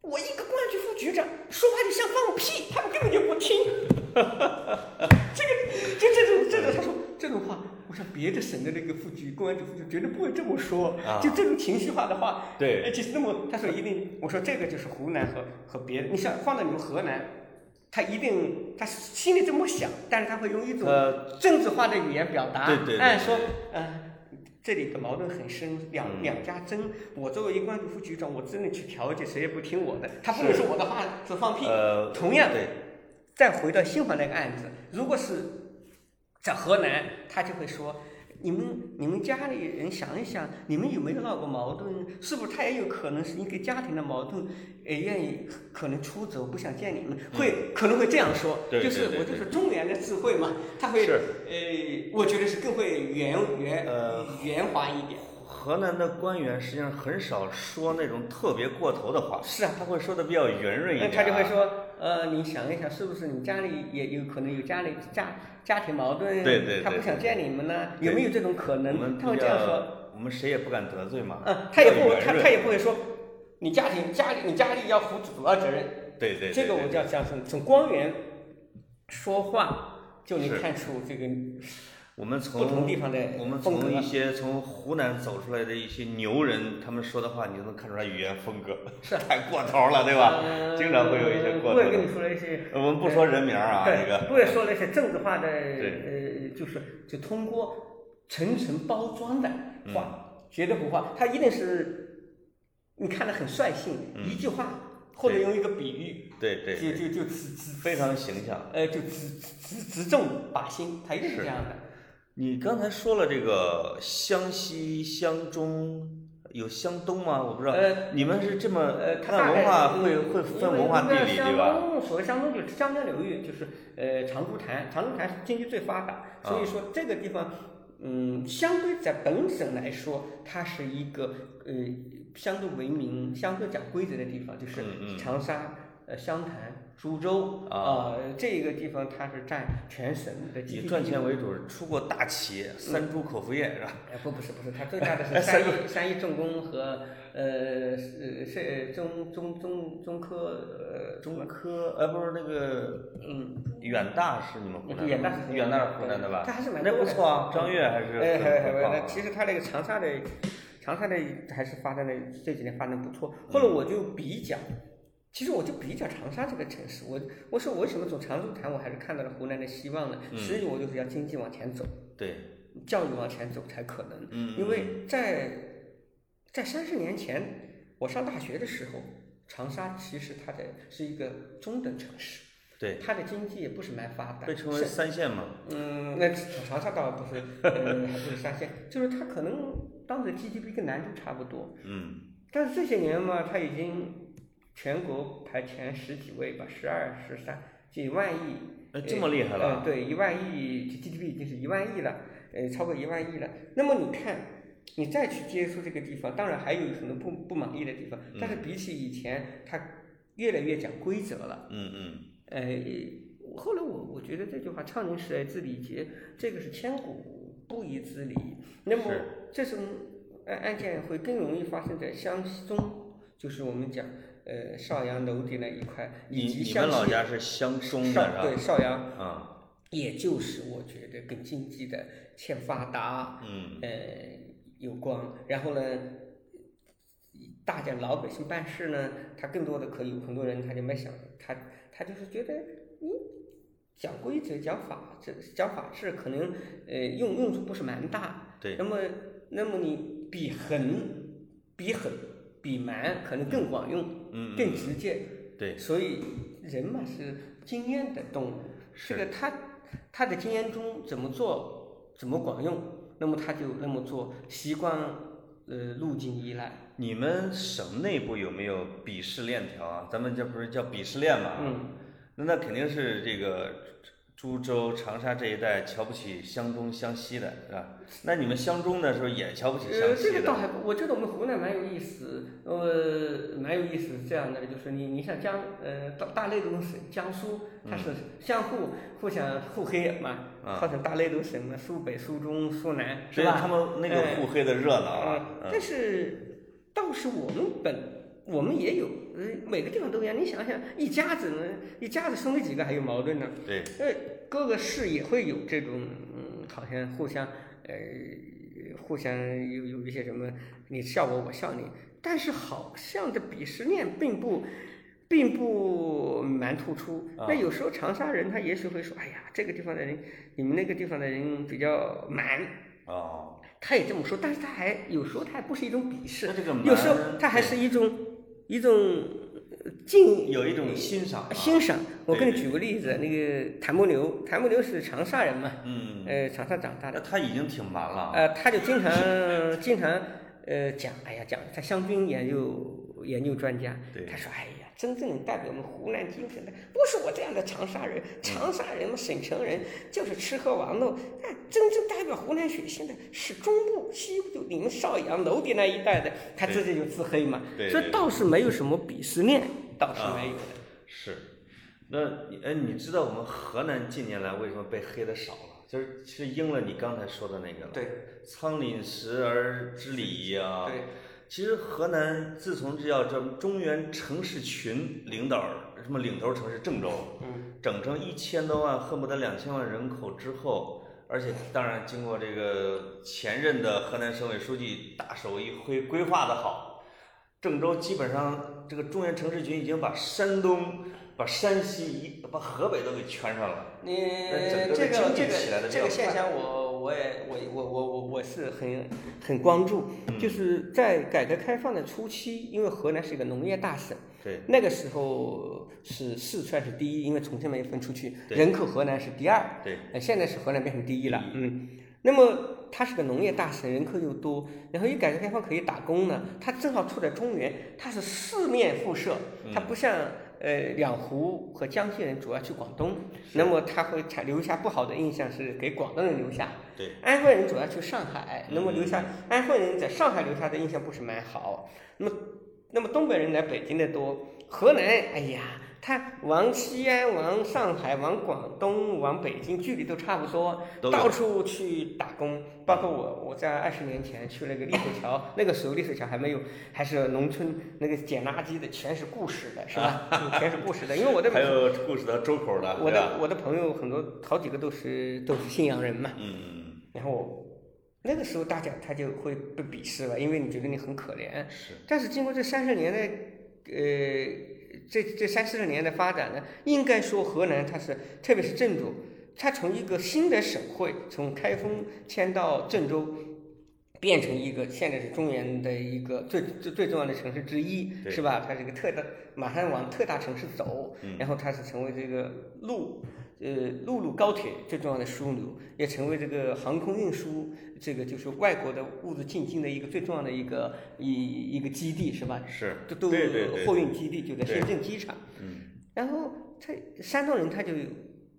我一个公安局副局长说话就像放屁，他们根本就不听。这个就这种这种，他说这种话，我说别的省的那个副局公安局副局绝对不会这么说，啊就这种情绪化的话，对而且是那么，他说一定，我说这个就是湖南和和别的，你像放到你们河南，他一定他心里这么想，但是他会用一种呃，政治化的语言表达，对对对哎，说，呃，这里的矛盾很深，两、嗯两家争，我作为一安局副局长，我真的去调解，谁也不听我的，他不能说我的话是放屁。呃，同样对，再回到新华那个案子，如果是在河南，他就会说。你们你们家里人想一想，你们有没有闹过矛盾？是不是他也有可能是一个家庭的矛盾，也，愿意可能出走，不想见你们，会可能会这样说。就是我就是中原的智慧嘛，他会是呃，我觉得是更会圆圆呃圆滑一点。河南的官员实际上很少说那种特别过头的话，是啊，他会说的比较圆润一点、啊。他就会说，呃，你想一想，是不是你家里也有可能有家里家家庭矛盾？对对对他不想见你们呢，有没有这种可能？他会这样说。我们谁也不敢得罪嘛。嗯，他也不他他也不会说，你家庭家里你家里要负主要责任。对对对这个我对就要讲从从光源说话就能看出这个我们从不同从地方的我们从一些从湖南走出来的一些牛人，他们说的话，你就能看出来语言风格 是太过头了，对吧？呃经常会有一些过头的我也跟你说了一些。我们不说人名啊，个不会说那些政治化的，对呃，就是就通过层层包装的嗯话，绝对不话，他一定是你看的很率性，嗯一句话或者用一个比喻，对对对，就就就直直非常形象。呃就直直直中靶心，他一定是这样的。你刚才说了这个湘西、湘中，有湘东吗？我不知道。呃你们是这么呃，它大概按文化嗯会会分文化地理对吧？湘东所谓湘东就是湘江流域，就是呃长株潭，长株潭是经济最发达，所以说这个地方，嗯，相对在本省来说，它是一个呃相对文明、相对讲规则的地方，就是长沙、呃湘潭、株洲啊呃这个地方它是占全省的以赚钱为主，出过大企业，三株口服液是吧？哎，不，不是，不是，它最大的是 三一三一重工和呃是是中中中中科呃中科呃不是那个嗯，远大是你们湖南的吗？远大是远大是湖南的吧？它还是蛮那不错啊，张悦还是哎，很还还很棒啊那其实它那个长沙的长沙的还是发展的这几年发展不错。后来我就比较，其实我就比较长沙这个城市，我我说我为什么走长株潭，我还是看到了湖南的希望呢？所以我就是要经济往前走。对，教育往前走才可能。嗯，因为在在三十年前，我上大学的时候，长沙其实它的是一个中等城市，对它的经济也不是蛮发达，被称为是三线嘛，嗯，那长沙倒不是，呃，还不是三线，就是它可能当时 GDP 跟南都差不多，嗯，但是这些年嘛，它已经全国排前十几位吧，十二、十三，近一万亿。哎这么厉害呃，了，对，一万亿 GDP 已经是一万亿了，呃，超过一万亿了。那么你看，你再去接触这个地方，当然还有很多不不满意的地方，但是比起以前，它越来越讲规则了。嗯嗯，呃，后来我我觉得这句话“昌宁时代之礼节”，这个是千古不移之理。那么这种案案件会更容易发生在湘西中，就是我们讲呃邵阳楼底那一块，你以及你湘西们老家是湘中的是吧？对邵阳。啊，也就是我觉得跟经济的欠发达，嗯，呃有关。然后呢，大家老百姓办事呢，他更多的可以，很多人他就没想，他他就是觉得你讲规则、讲法治、讲法治，可能呃用用处不是蛮大。对，那么那么你比狠、比狠、比蛮，可能更管用、嗯，更直接。对，所以人嘛是经验的动物，这是个他他的经验中怎么做怎么管用，那么他就那么做，习惯呃路径依赖。你们省内部有没有鄙视链条啊？咱们这不是叫鄙视链嘛？嗯，那那肯定是这个株洲、长沙这一带瞧不起湘东、湘西的，是吧？那你们湘中的时候也瞧不起呃，湘西的？这个倒还不，我觉得我们湖南蛮有意思，呃，蛮有意思这样的，就是你你像江呃大大内陆省江苏，它是相互互相互黑嘛，啊号称大内陆省嘛，苏北、苏中、苏南，是对吧？他们那个互黑的热闹啊啊，，但是倒是我们本我们也有，呃，每个地方都一样。你想想，一家子呢，一家子兄弟几个还有矛盾呢？对，呃，各个市也会有这种，嗯，好像互相呃，互相有有一些什么，你笑我，我笑你，但是好像这鄙视链并不。并不蛮突出，那有时候长沙人他也许会说：“哎呀，这个地方的人，你们那个地方的人比较蛮。”哦，他也这么说，但是他还有时候他还不是一种鄙视，有时候他还是一种一种敬，有一种欣赏欣赏。我给你举个例子，那个谭木牛，谭木牛是长沙人嘛，嗯，呃，长沙长大的，他已经挺蛮了，呃，他就经常经常呃讲，哎呀讲，他湘军研究研究专家，他说，哎呀。真正代表我们湖南精神的，不是我这样的长沙人，长沙人嘛，省城人就是吃喝玩乐。哎，真正代表湖南血性的是中部、西部，就你们邵阳、娄底那一带的，他自己就自黑嘛。所以倒是没有什么鄙视链，倒是没有的。是，那哎，你知道我们河南近年来为什么被黑的少了？就是其实应了你刚才说的那个了。对，仓廪实而知礼呀。对。其实河南自从这叫这中原城市群领导什么领头城市郑州，嗯，整成一千多万，恨不得两千万人口之后，而且当然经过这个前任的河南省委书记大手一挥，规划的好，郑州基本上这个中原城市群已经把山东、把山西一、把河北都给圈上了。你这个这个这个现象我。我也我我我我我是很很关注，就是在改革开放的初期，因为河南是一个农业大省，对，那个时候是四川是第一，因为重庆没有分出去，人口河南是第二，对，现在是河南变成第一了，嗯，那么它是个农业大省，人口又多，然后一改革开放可以打工呢，它正好处在中原，它是四面辐射，它不像。呃，两湖和江西人主要去广东，那么它会产留下不好的印象是给广东人留下。对，安徽人主要去上海，那么留下安徽人在上海留下的印象不是蛮好。那么，那么东北人来北京的多，河南，哎呀。他往西安、往上海、往广东、往北京，距离都差不多，到处去打工。包括我，我在二十年前去那个立水桥，那个时候立水桥还没有，还是农村那个捡垃圾的，全是故事的，是吧？全是故事的，因为我的还有故事的周口的。我的我的朋友很多，好几个都是都是信阳人嘛。嗯。然后那个时候大家他就会被鄙视了，因为你觉得你很可怜。是。但是经过这三十年的呃。这这三四十年的发展呢，应该说河南它是，特别是郑州，它从一个新的省会，从开封迁到郑州，变成一个现在是中原的一个最最最重要的城市之一，是吧？它这个特大，马上往特大城市走，然后它是成为这个陆。呃，陆路高铁最重要的枢纽，也成为这个航空运输，这个就是外国的物资进京的一个最重要的一个一一个基地，是吧？是，都都货运基地就在深圳机场。嗯。然后他山东人他就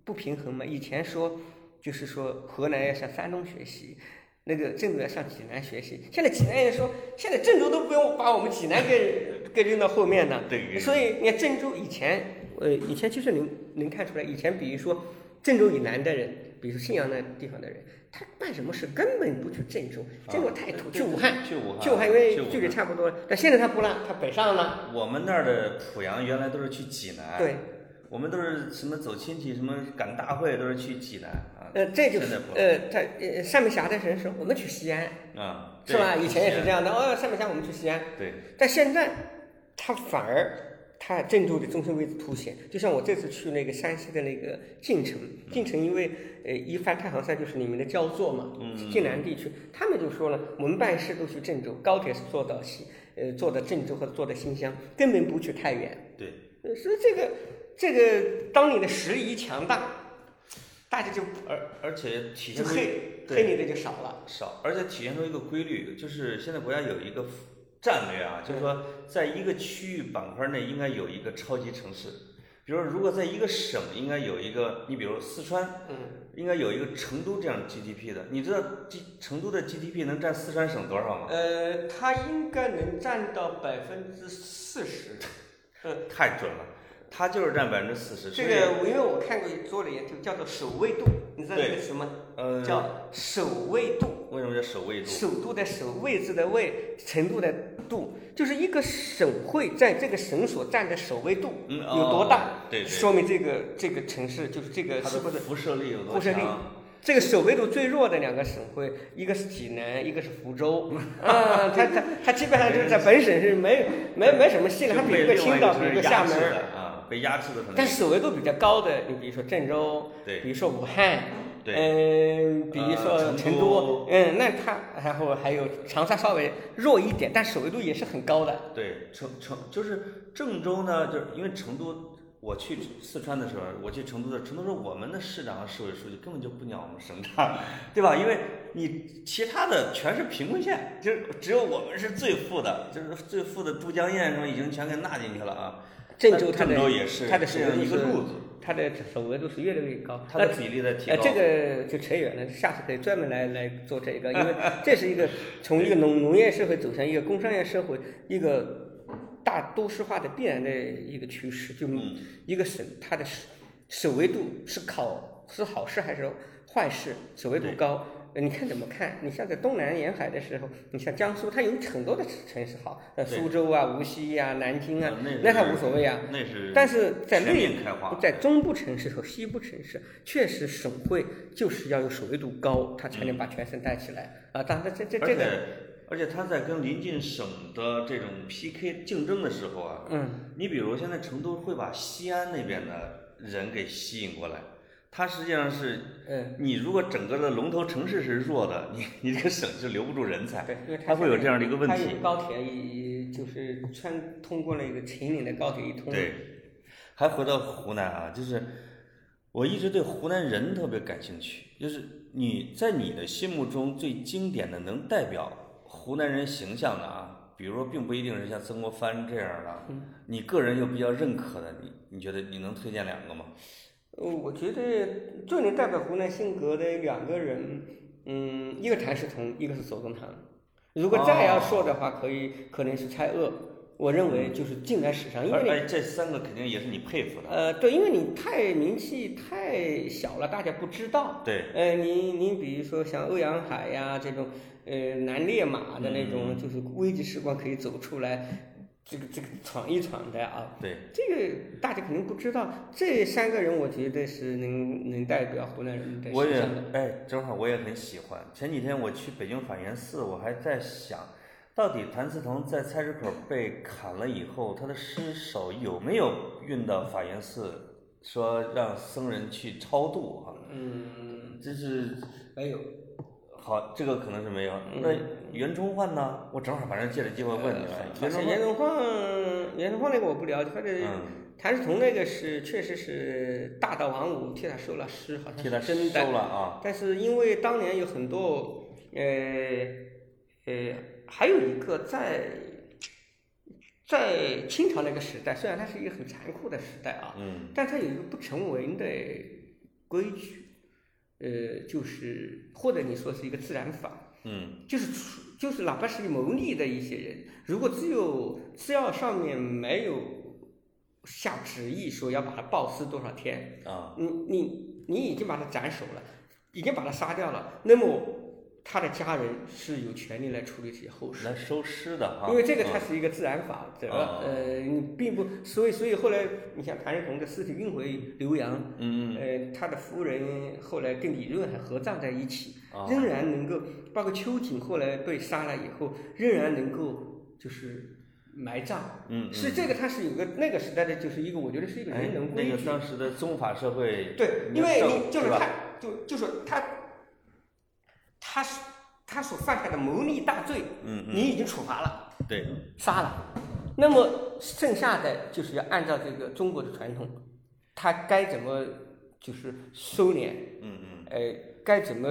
不平衡嘛，以前说就是说河南要向山东学习，那个郑州要向济南学习，现在济南人说现在郑州都不用把我们济南给给扔到后面呢。对。所以你看郑州以前。呃，以前其实能能看出来，以前比如说郑州以南的人，比如说信阳那地方的人，他办什么事根本不去郑州，郑州太土，去武汉，去武汉，去武汉，因为距离差不多。但现在他不了，他北上了。我们那儿的濮阳原来都是去济南，对，我们都是什么走亲戚，什么赶大会都是去济南啊。呃，这就是呃，他呃上面辖的人说我们去西安啊，是吧？以前也是这样的，哦，上面辖我们去西安。对。但现在他反而。他郑州的中心位置凸显，就像我这次去那个山西的那个晋城，晋城因为呃一翻太行山就是你们的焦作嘛，晋南地区，他们就说了，我们办事都去郑州，高铁是坐到西，呃坐到郑州或者坐到新乡，根本不去太原。对，所以这个这个当你的实力一强大，大家就而而且体现黑黑你的就少了，少，而且体现出一个规律，就是现在国家有一个。战略啊，就是说，在一个区域板块内应该有一个超级城市，比如说，如果在一个省应该有一个，你比如四川，嗯，应该有一个成都这样 GDP 的。你知道 G 成都的 GDP 能占四川省多少吗？呃，它应该能占到百分之四十。嗯，太准了，它就是占百分之四十。这个我因为我看过做了研究，叫做首位度，你知道这个词吗？呃，叫首位度。为什么叫首位度？首度的首，位置的位，程度的度，就是一个省会在这个省所占的首位度有多大？对，说明这个这个城市就是这个是不是辐射力有多辐射力，这个首位度最弱的两个省会，一个是济南，一个是福州。啊，它它它基本上就是在本省是没没没什么戏了，它比一个青岛，比一个厦门啊，被压制的很。但是守卫度比较高的，你比如说郑州，对，比如说武汉，对，嗯，比如说成都，嗯，那他然后还有长沙稍微弱一点，但首位度也是很高的。对，成成就是郑州呢，就是因为成都。我去四川的时候，我去成都的，成都说我们的市长和市委书记根本就不鸟我们省长，对吧？因为你其他的全是贫困县，就是只有我们是最富的，就是最富的都江堰什么已经全给纳进去了啊。郑州它的它的这样一个路子，它的首额度是越来越高，它的比例在提高。呃，这个就扯远了，下次可以专门来来做这个，因为 这是一个从一个农农业社会走向一个工商业社会一个。大都市化的必然的一个趋势，就一个省它的守守卫度是考是好事还是坏事？首维度高，你看怎么看？你像在东南沿海的时候，你像江苏，它有很多的城市好，呃，苏州啊、无锡呀、南京啊，那它无所谓啊。那是。但是在内在中部城市和西部城市，确实省会就是要有守卫度高，它才能把全省带起来啊。当然，这这这个。而且他在跟邻近省的这种 PK 竞争的时候啊，嗯，你比如现在成都会把西安那边的人给吸引过来，它实际上是，嗯，你如果整个的龙头城市是弱的，你你这个省是留不住人才，对，因为它会有这样的一个问题。高铁一就是穿通过了一个秦岭的高铁一通。对，还回到湖南啊，就是我一直对湖南人特别感兴趣，就是你在你的心目中最经典的能代表。湖南人形象的啊，比如说，并不一定是像曾国藩这样的，你个人又比较认可的，你你觉得你能推荐两个吗？呃，我觉得最能代表湖南性格的两个人，嗯，一个谭嗣同，一个是左宗棠。如果再要说的话，可以可能是蔡锷。我认为就是近代史上，因为这三个肯定也是你佩服的。呃，对，因为你太名气太小了，大家不知道。对。呃，你你比如说像欧阳海呀这种。呃，南烈马的那种，就是危急时光可以走出来，这个这个闯一闯的啊。对。这个大家肯定不知道，这三个人我觉得是能能代表湖南人的我也哎，正好我也很喜欢。前几天我去北京法源寺，我还在想，到底谭嗣同在菜市口被砍了以后，他的尸首有没有运到法源寺，说让僧人去超度哈？嗯。这是没有。好，这个可能是没有。那袁崇焕呢？我正好反正借着机会问你了。袁崇焕，袁崇焕那个我不了解，反正谭嗣同那个是确实是大道王五替他收了尸，好像是真的。收了啊。但是因为当年有很多，呃呃，还有一个在在清朝那个时代，虽然它是一个很残酷的时代啊，嗯，但它有一个不成文的规矩。呃，就是或者你说是一个自然法，嗯，就是就是哪怕是牟利的一些人，如果只有只要上面没有下旨意说要把他暴尸多少天啊，你你你已经把他斩首了，已经把他杀掉了，那么。他的家人是有权利来处理这些后事，来收尸的哈。因为这个它是一个自然法则，呃，你并不，所以所以后来你像谭嗣同的尸体运回浏阳，嗯呃，他的夫人后来跟李润还合葬在一起，仍然能够，包括秋瑾后来被杀了以后，仍然能够就是埋葬，嗯，是这个，它是有个那个时代的，就是一个我觉得是一个人伦规矩。那个当时的宗法社会，对，因为你就是他，就就是他。他是他所犯下的谋逆大罪，嗯你已经处罚了，对，杀了。那么剩下的就是要按照这个中国的传统，他该怎么就是收敛，嗯嗯，呃，该怎么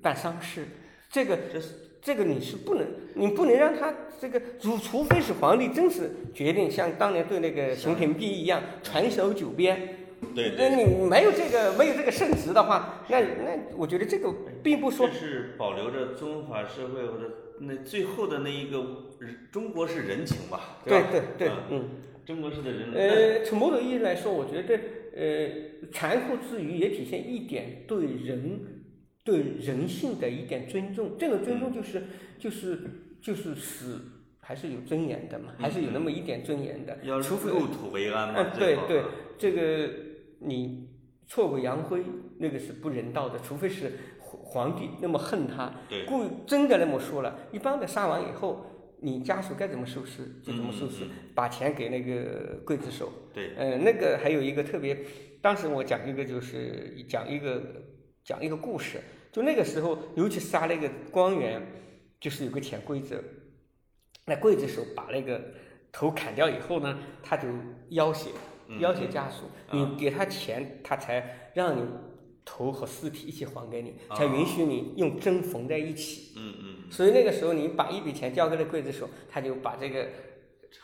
办丧事，这个这是。这个你是不能，你不能让他这个，除除非是皇帝真是决定像当年对那个熊廷弼一样传首九边。对，那你没有这个没有这个圣职的话，那那我觉得这个并不说是保留着中华社会或者那最后的那一个中国式人情吧，对对对，嗯，中国式的人。呃，从某种意义来说，我觉得呃，残酷之余也体现一点对人对人性的一点尊重。这种尊重就是就是就是死还是有尊严的嘛，还是有那么一点尊严的，除非入土为安嘛。嗯，对对，这个。你挫骨扬灰，那个是不人道的，除非是皇帝那么恨他，对，故意真的那么说了。一般的杀完以后，你家属该怎么收拾就怎么收拾，嗯把钱给那个刽子手。对，呃，那个还有一个特别，当时我讲一个就是讲一个讲一个故事，就那个时候，尤其杀那个官员，就是有个潜规则，那刽子手把那个头砍掉以后呢，他就要挟嗯要挟家属，啊你给他钱，他才让你头和尸体一起还给你，才啊允许你用针缝在一起。嗯嗯，所以那个时候你把一笔钱交给了刽子手，他就把这个，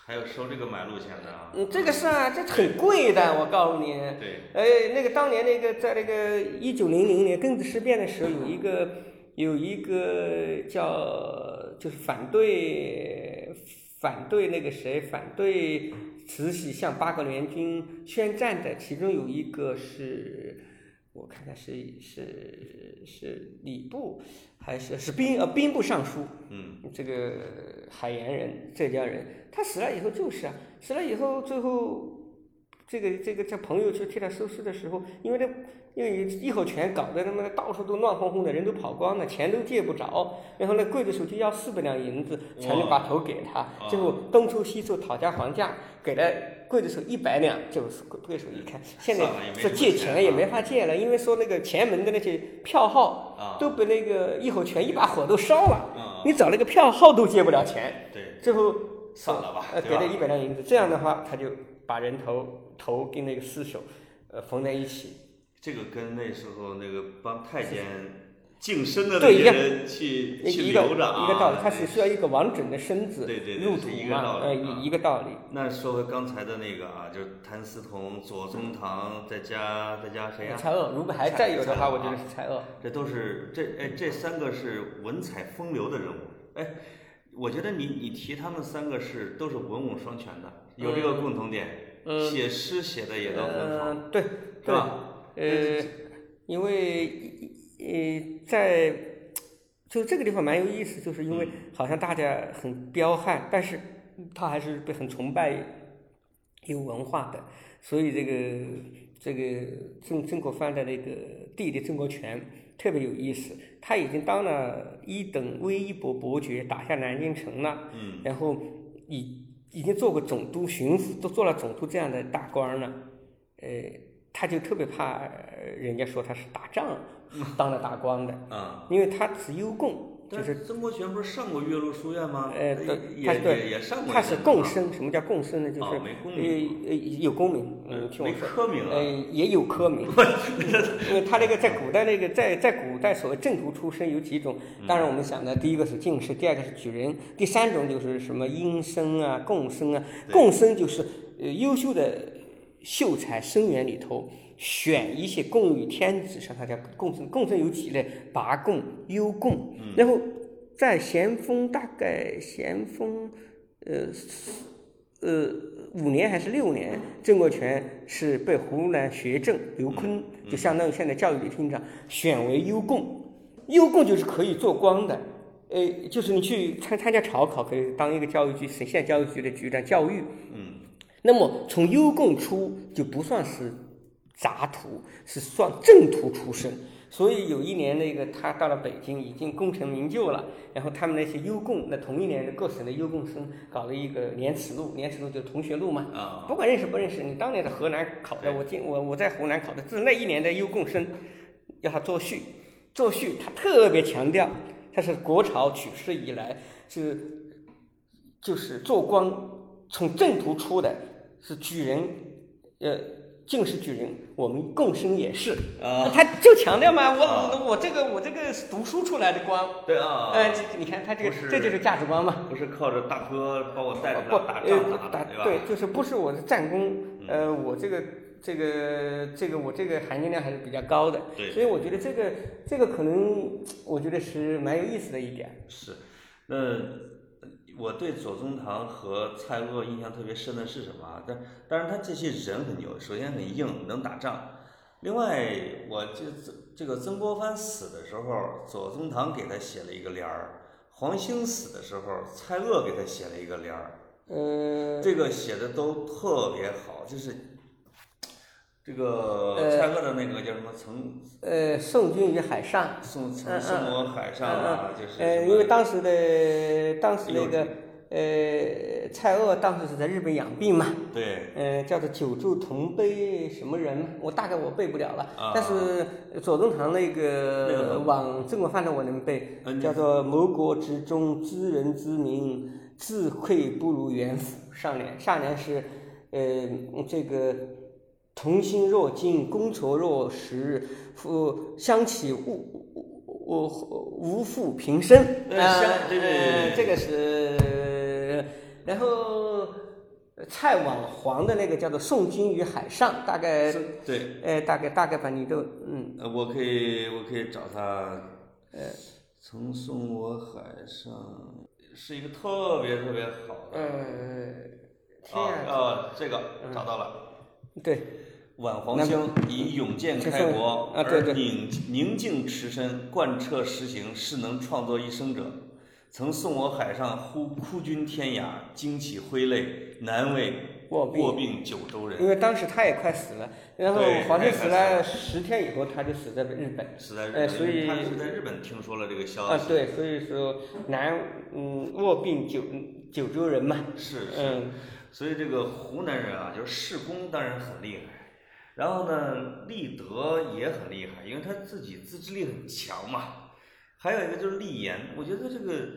还有收这个买路钱的啊，嗯，这个是啊，这很贵的，我告诉你。对，哎，那个当年那个在那个一九零零年庚子事变的时候，有一个有一个叫就是反对反对那个谁反对慈禧向八国联军宣战的，其中有一个是。我看看是是是礼部还是是兵呃兵部尚书，嗯，这个海盐人浙江人，他死了以后就是啊，死了以后最后这个这个这朋友去替他收尸的时候，因为这因为一口泉搞得他妈的到处都乱哄哄的，人都跑光了，钱都借不着，然后那刽子手就要四百两银子才能把头给他，最后东凑西凑讨价还价，给了刽子手一百两，就是刽子手一看，现在算了也没说借钱也没法借了，因为说那个前门的那些票号啊，都被那个一口泉一把火都烧了。嗯，你找那个票号都借不了钱，对，最后算了吧呃，对吧给了一百两银子，这样的话他就把人头头跟那个尸首，呃，缝在一起。这个跟那时候那个帮太监净身的那些人去去留着啊，一个道理，他只需要一个完整的身子对对对入土是一个道嘛，呃，理啊一一个道理。那说回刚才的那个啊，就是谭嗣同、左宗棠，再加再加谁呀、蔡锷，如果还再有的话，我觉得是蔡锷。这都是这哎这三个是文采风流的人物。哎，我觉得你你提他们三个是都是文武双全的，有这个共同点，嗯写诗写的也都很好，嗯，对是对，吧？呃，因为呃，在就这个地方蛮有意思，就是因为好像大家很彪悍，但是他还是被很崇拜有文化的，所以这个这个曾曾国藩的那个弟弟曾国荃特别有意思，他已经当了一等威一伯伯爵，打下南京城了，嗯，然后已已经做过总督、巡抚，都做了总督这样的大官了，呃，他就特别怕呃人家说他是打仗当了大官的，啊。因为他只优贡，就但是曾国荃不是上过岳麓书院吗？呃对也他对也也上过他是阵子啊贡生。什么叫贡生呢？就是呃名呃有功名，嗯，听我没说。科名也有科名，因为他那个在古代那个在在古代所谓正途出身有几种，嗯当然我们想的第一个是进士，第二个是举人，第三种就是什么阴生啊、贡生啊。对贡生就是呃优秀的秀才生源里头选一些贡于天子上，他叫贡生。贡生有几类？拔贡、优贡，嗯然后在咸丰大概咸丰呃呃五年还是六年，郑国权是被湖南学政刘琨，就相当于现在教育局厅长选为优贡，优贡就是可以做官的。呃，就是你去参参加朝考，可以当一个教育局省县教育局的局长教育。嗯，那么从优贡出就不算是杂徒，是算正途出身。所以有一年那个他到了北京，已经功成名就了。然后他们那些优贡，那同一年的各省的优贡生搞了一个年齿录，年齿录就是同学录嘛。啊，不管认识不认识，你当年在河南考的，我进我我在湖南考的，就是那一年的优贡生，要他作序，作序他特别强调，他是国朝取士以来是就是做官从正途出的，是举人，呃，进士举人，我们共生也是，啊，他就强调嘛，我、啊。我我这个我这个是读书出来的光，对啊，呃，你看他这个这就是价值观嘛。不是靠着大哥把我带着对吧？对，就是不是我的战功，呃，我这个这个这个我这个含金量还是比较高的，对。所以我觉得这个这个可能我觉得是蛮有意思的一点。是，那我对左宗棠和蔡锷印象特别深的是什么啊？但当然他这些人很牛，首先很硬，能打仗。另外，我这这个曾国藩死的时候，左宗棠给他写了一个联儿；黄兴死的时候，蔡锷给他写了一个联儿。呃，这个写的都特别好，就是这个蔡锷的那个叫什么？曾呃，宋君于海上。宋我海上啊，就是呃，因为当时的当时那个呃，蔡锷当时是在日本养病嘛。对。呃，叫做九州同悲什么人？我大概我背不了了。啊。但是左宗棠那个往曾国藩的我能背，叫做谋国之中，知人之明，自愧不如元辅。上联上联是呃这个。童心若惊，觥筹若石，复相起物物无复平生。啊，对对，这个是。然后蔡畹黄的那个叫做《送君于海上》，大概对，呃，大概大概把你都嗯。我可以我可以找他。呃，曾送我海上，是一个特别特别好的。呃，啊这个找到了。对。挽黄兴以勇健开国，而宁宁静持身，贯彻实行，是能创作一生者。曾送我海上，呼哭君天涯，惊起挥泪，难为卧病九州人。因为当时他也快死了，然后黄兴死了十天以后，他就死在日本。死在日本，所以他是在日本听说了这个消息。啊，对，所以说难，嗯，卧病九九州人嘛。是是，所以这个湖南人啊，就是世功当然很厉害。然后呢，立德也很厉害，因为他自己自制力很强嘛。还有一个就是立言，我觉得这个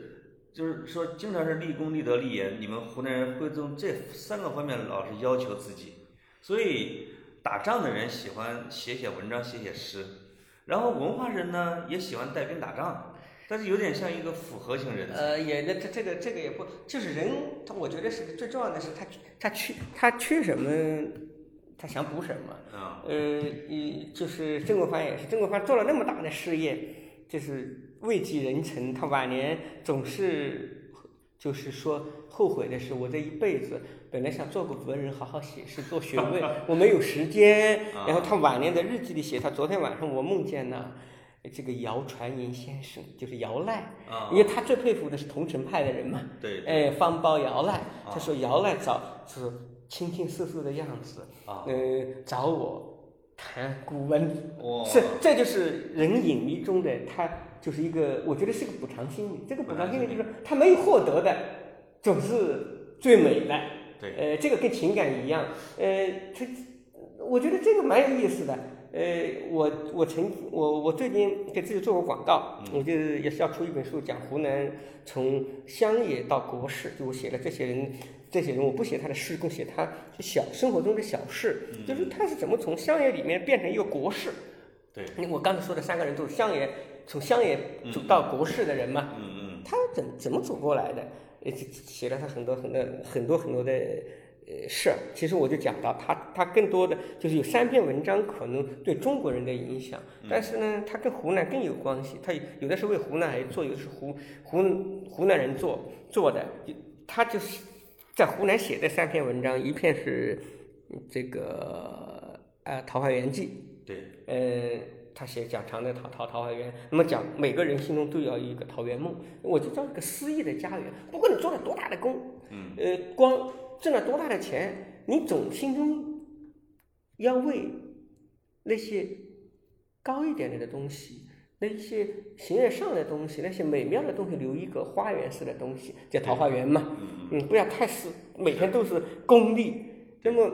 就是说，经常是立功、立德、立言。你们湖南人会从这三个方面老是要求自己，所以打仗的人喜欢写写文章、写写诗，然后文化人呢也喜欢带兵打仗，但是有点像一个复合型人。呃，也这这个这个也不，就是人，他我觉得是最重要的是他他缺他缺什么。他想补什么？呃，一就是曾国藩也是，曾国藩做了那么大的事业，就是位极人臣。他晚年总是就是说后悔的是，我这一辈子本来想做个文人，好好写诗做学问，我没有时间。然后他晚年的日记里写，他昨天晚上我梦见了这个姚传银先生，就是姚鼐，因为他最佩服的是桐城派的人嘛。对。哎，方苞姚鼐，他说姚鼐早是。清清素素的样子，呃，找我谈古文，是，这就是人影迷中的他，就是一个，我觉得是个补偿心理。这个补偿心理就是他没有获得的，总是最美的。对，呃，这个跟情感一样，呃，他，我觉得这个蛮有意思的。呃，我我曾我我最近给自己做过广告，我就也是要出一本书，讲湖南从乡野到国事，就我写了这些人。这些人我不写他的诗，更写他小生活中的小事，就是他是怎么从乡野里面变成一个国士。对，我刚才说的三个人都是乡野从乡野走到国士的人嘛。嗯嗯。他怎怎么走过来的？呃，写了他很多很多很多很多的呃事儿。其实我就讲到他，他更多的就是有三篇文章可能对中国人的影响，但是呢，他跟湖南更有关系。他有的是为湖南人做，有的是湖湖湖南人做做的，他就是。在湖南写的三篇文章，一篇是这个呃《桃花源记》，对，呃，他写讲长的桃桃桃花源，那么讲每个人心中都要有一个桃源梦，我就叫一个诗意的家园。不管你做了多大的功，嗯，呃，光挣了多大的钱，你总心中要为那些高一点点的东西。那些形而上的东西，那些美妙的东西，留一个花园式的东西，叫桃花源嘛。嗯，不要太是每天都是功利。那么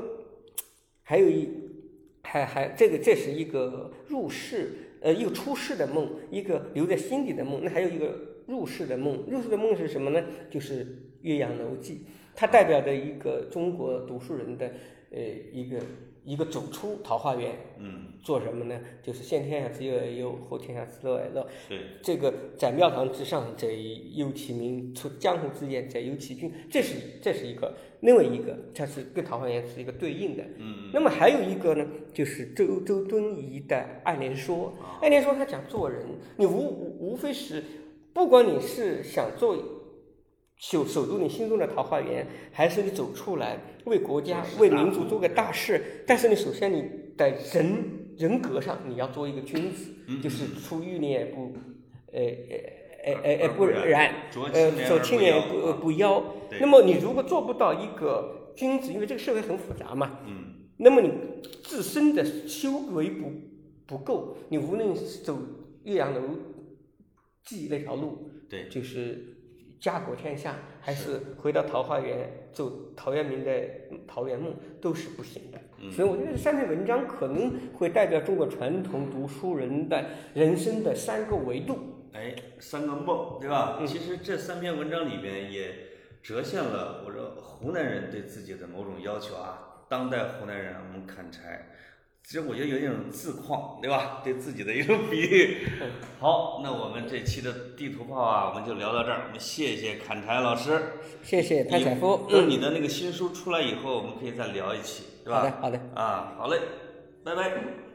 还有一，还还这个这是一个入世，呃，一个出世的梦，一个留在心底的梦。那还有一个入世的梦，入世的梦是什么呢？就是《岳阳楼记》，它代表着一个中国读书人的呃一个。一个走出桃花源，嗯，做什么呢？就是先天下之忧而忧，后天下之乐而乐。对，这个在庙堂之上者忧其民，出江湖之间者忧其君。这是这是一个，另外一个它是跟桃花源是一个对应的。嗯，那么还有一个呢，就是周周敦颐的《爱莲说》。爱莲说他讲做人，你无无非是，不管你是想做。守守住你心中的桃花源，还是你走出来为国家、为民族做个大事？但是你首先你在人人格上你要做一个君子，就是出淤泥而不，呃呃呃呃不染，呃走青年不不妖。那么你如果做不到一个君子，因为这个社会很复杂嘛，嗯，那么你自身的修为不不够，你无论是走岳阳楼记那条路，对，就是家国天下，还是回到桃花源走陶渊明的《桃源梦》，都是不行的。嗯所以我觉得这三篇文章可能会代表中国传统读书人的人生的三个维度。哎，三个梦，对吧？嗯其实这三篇文章里边也折现了我说湖南人对自己的某种要求啊。当代湖南人啊，我们砍柴，其实我觉得有一种自况，对吧？对自己的一种比喻。好，那我们这期的地图炮啊，我们就聊到这儿。我们谢谢砍柴老师。谢谢潘采夫。等你的那个新书出来以后，我们可以再聊一期，对吧？好的，好的。啊，好嘞，拜拜。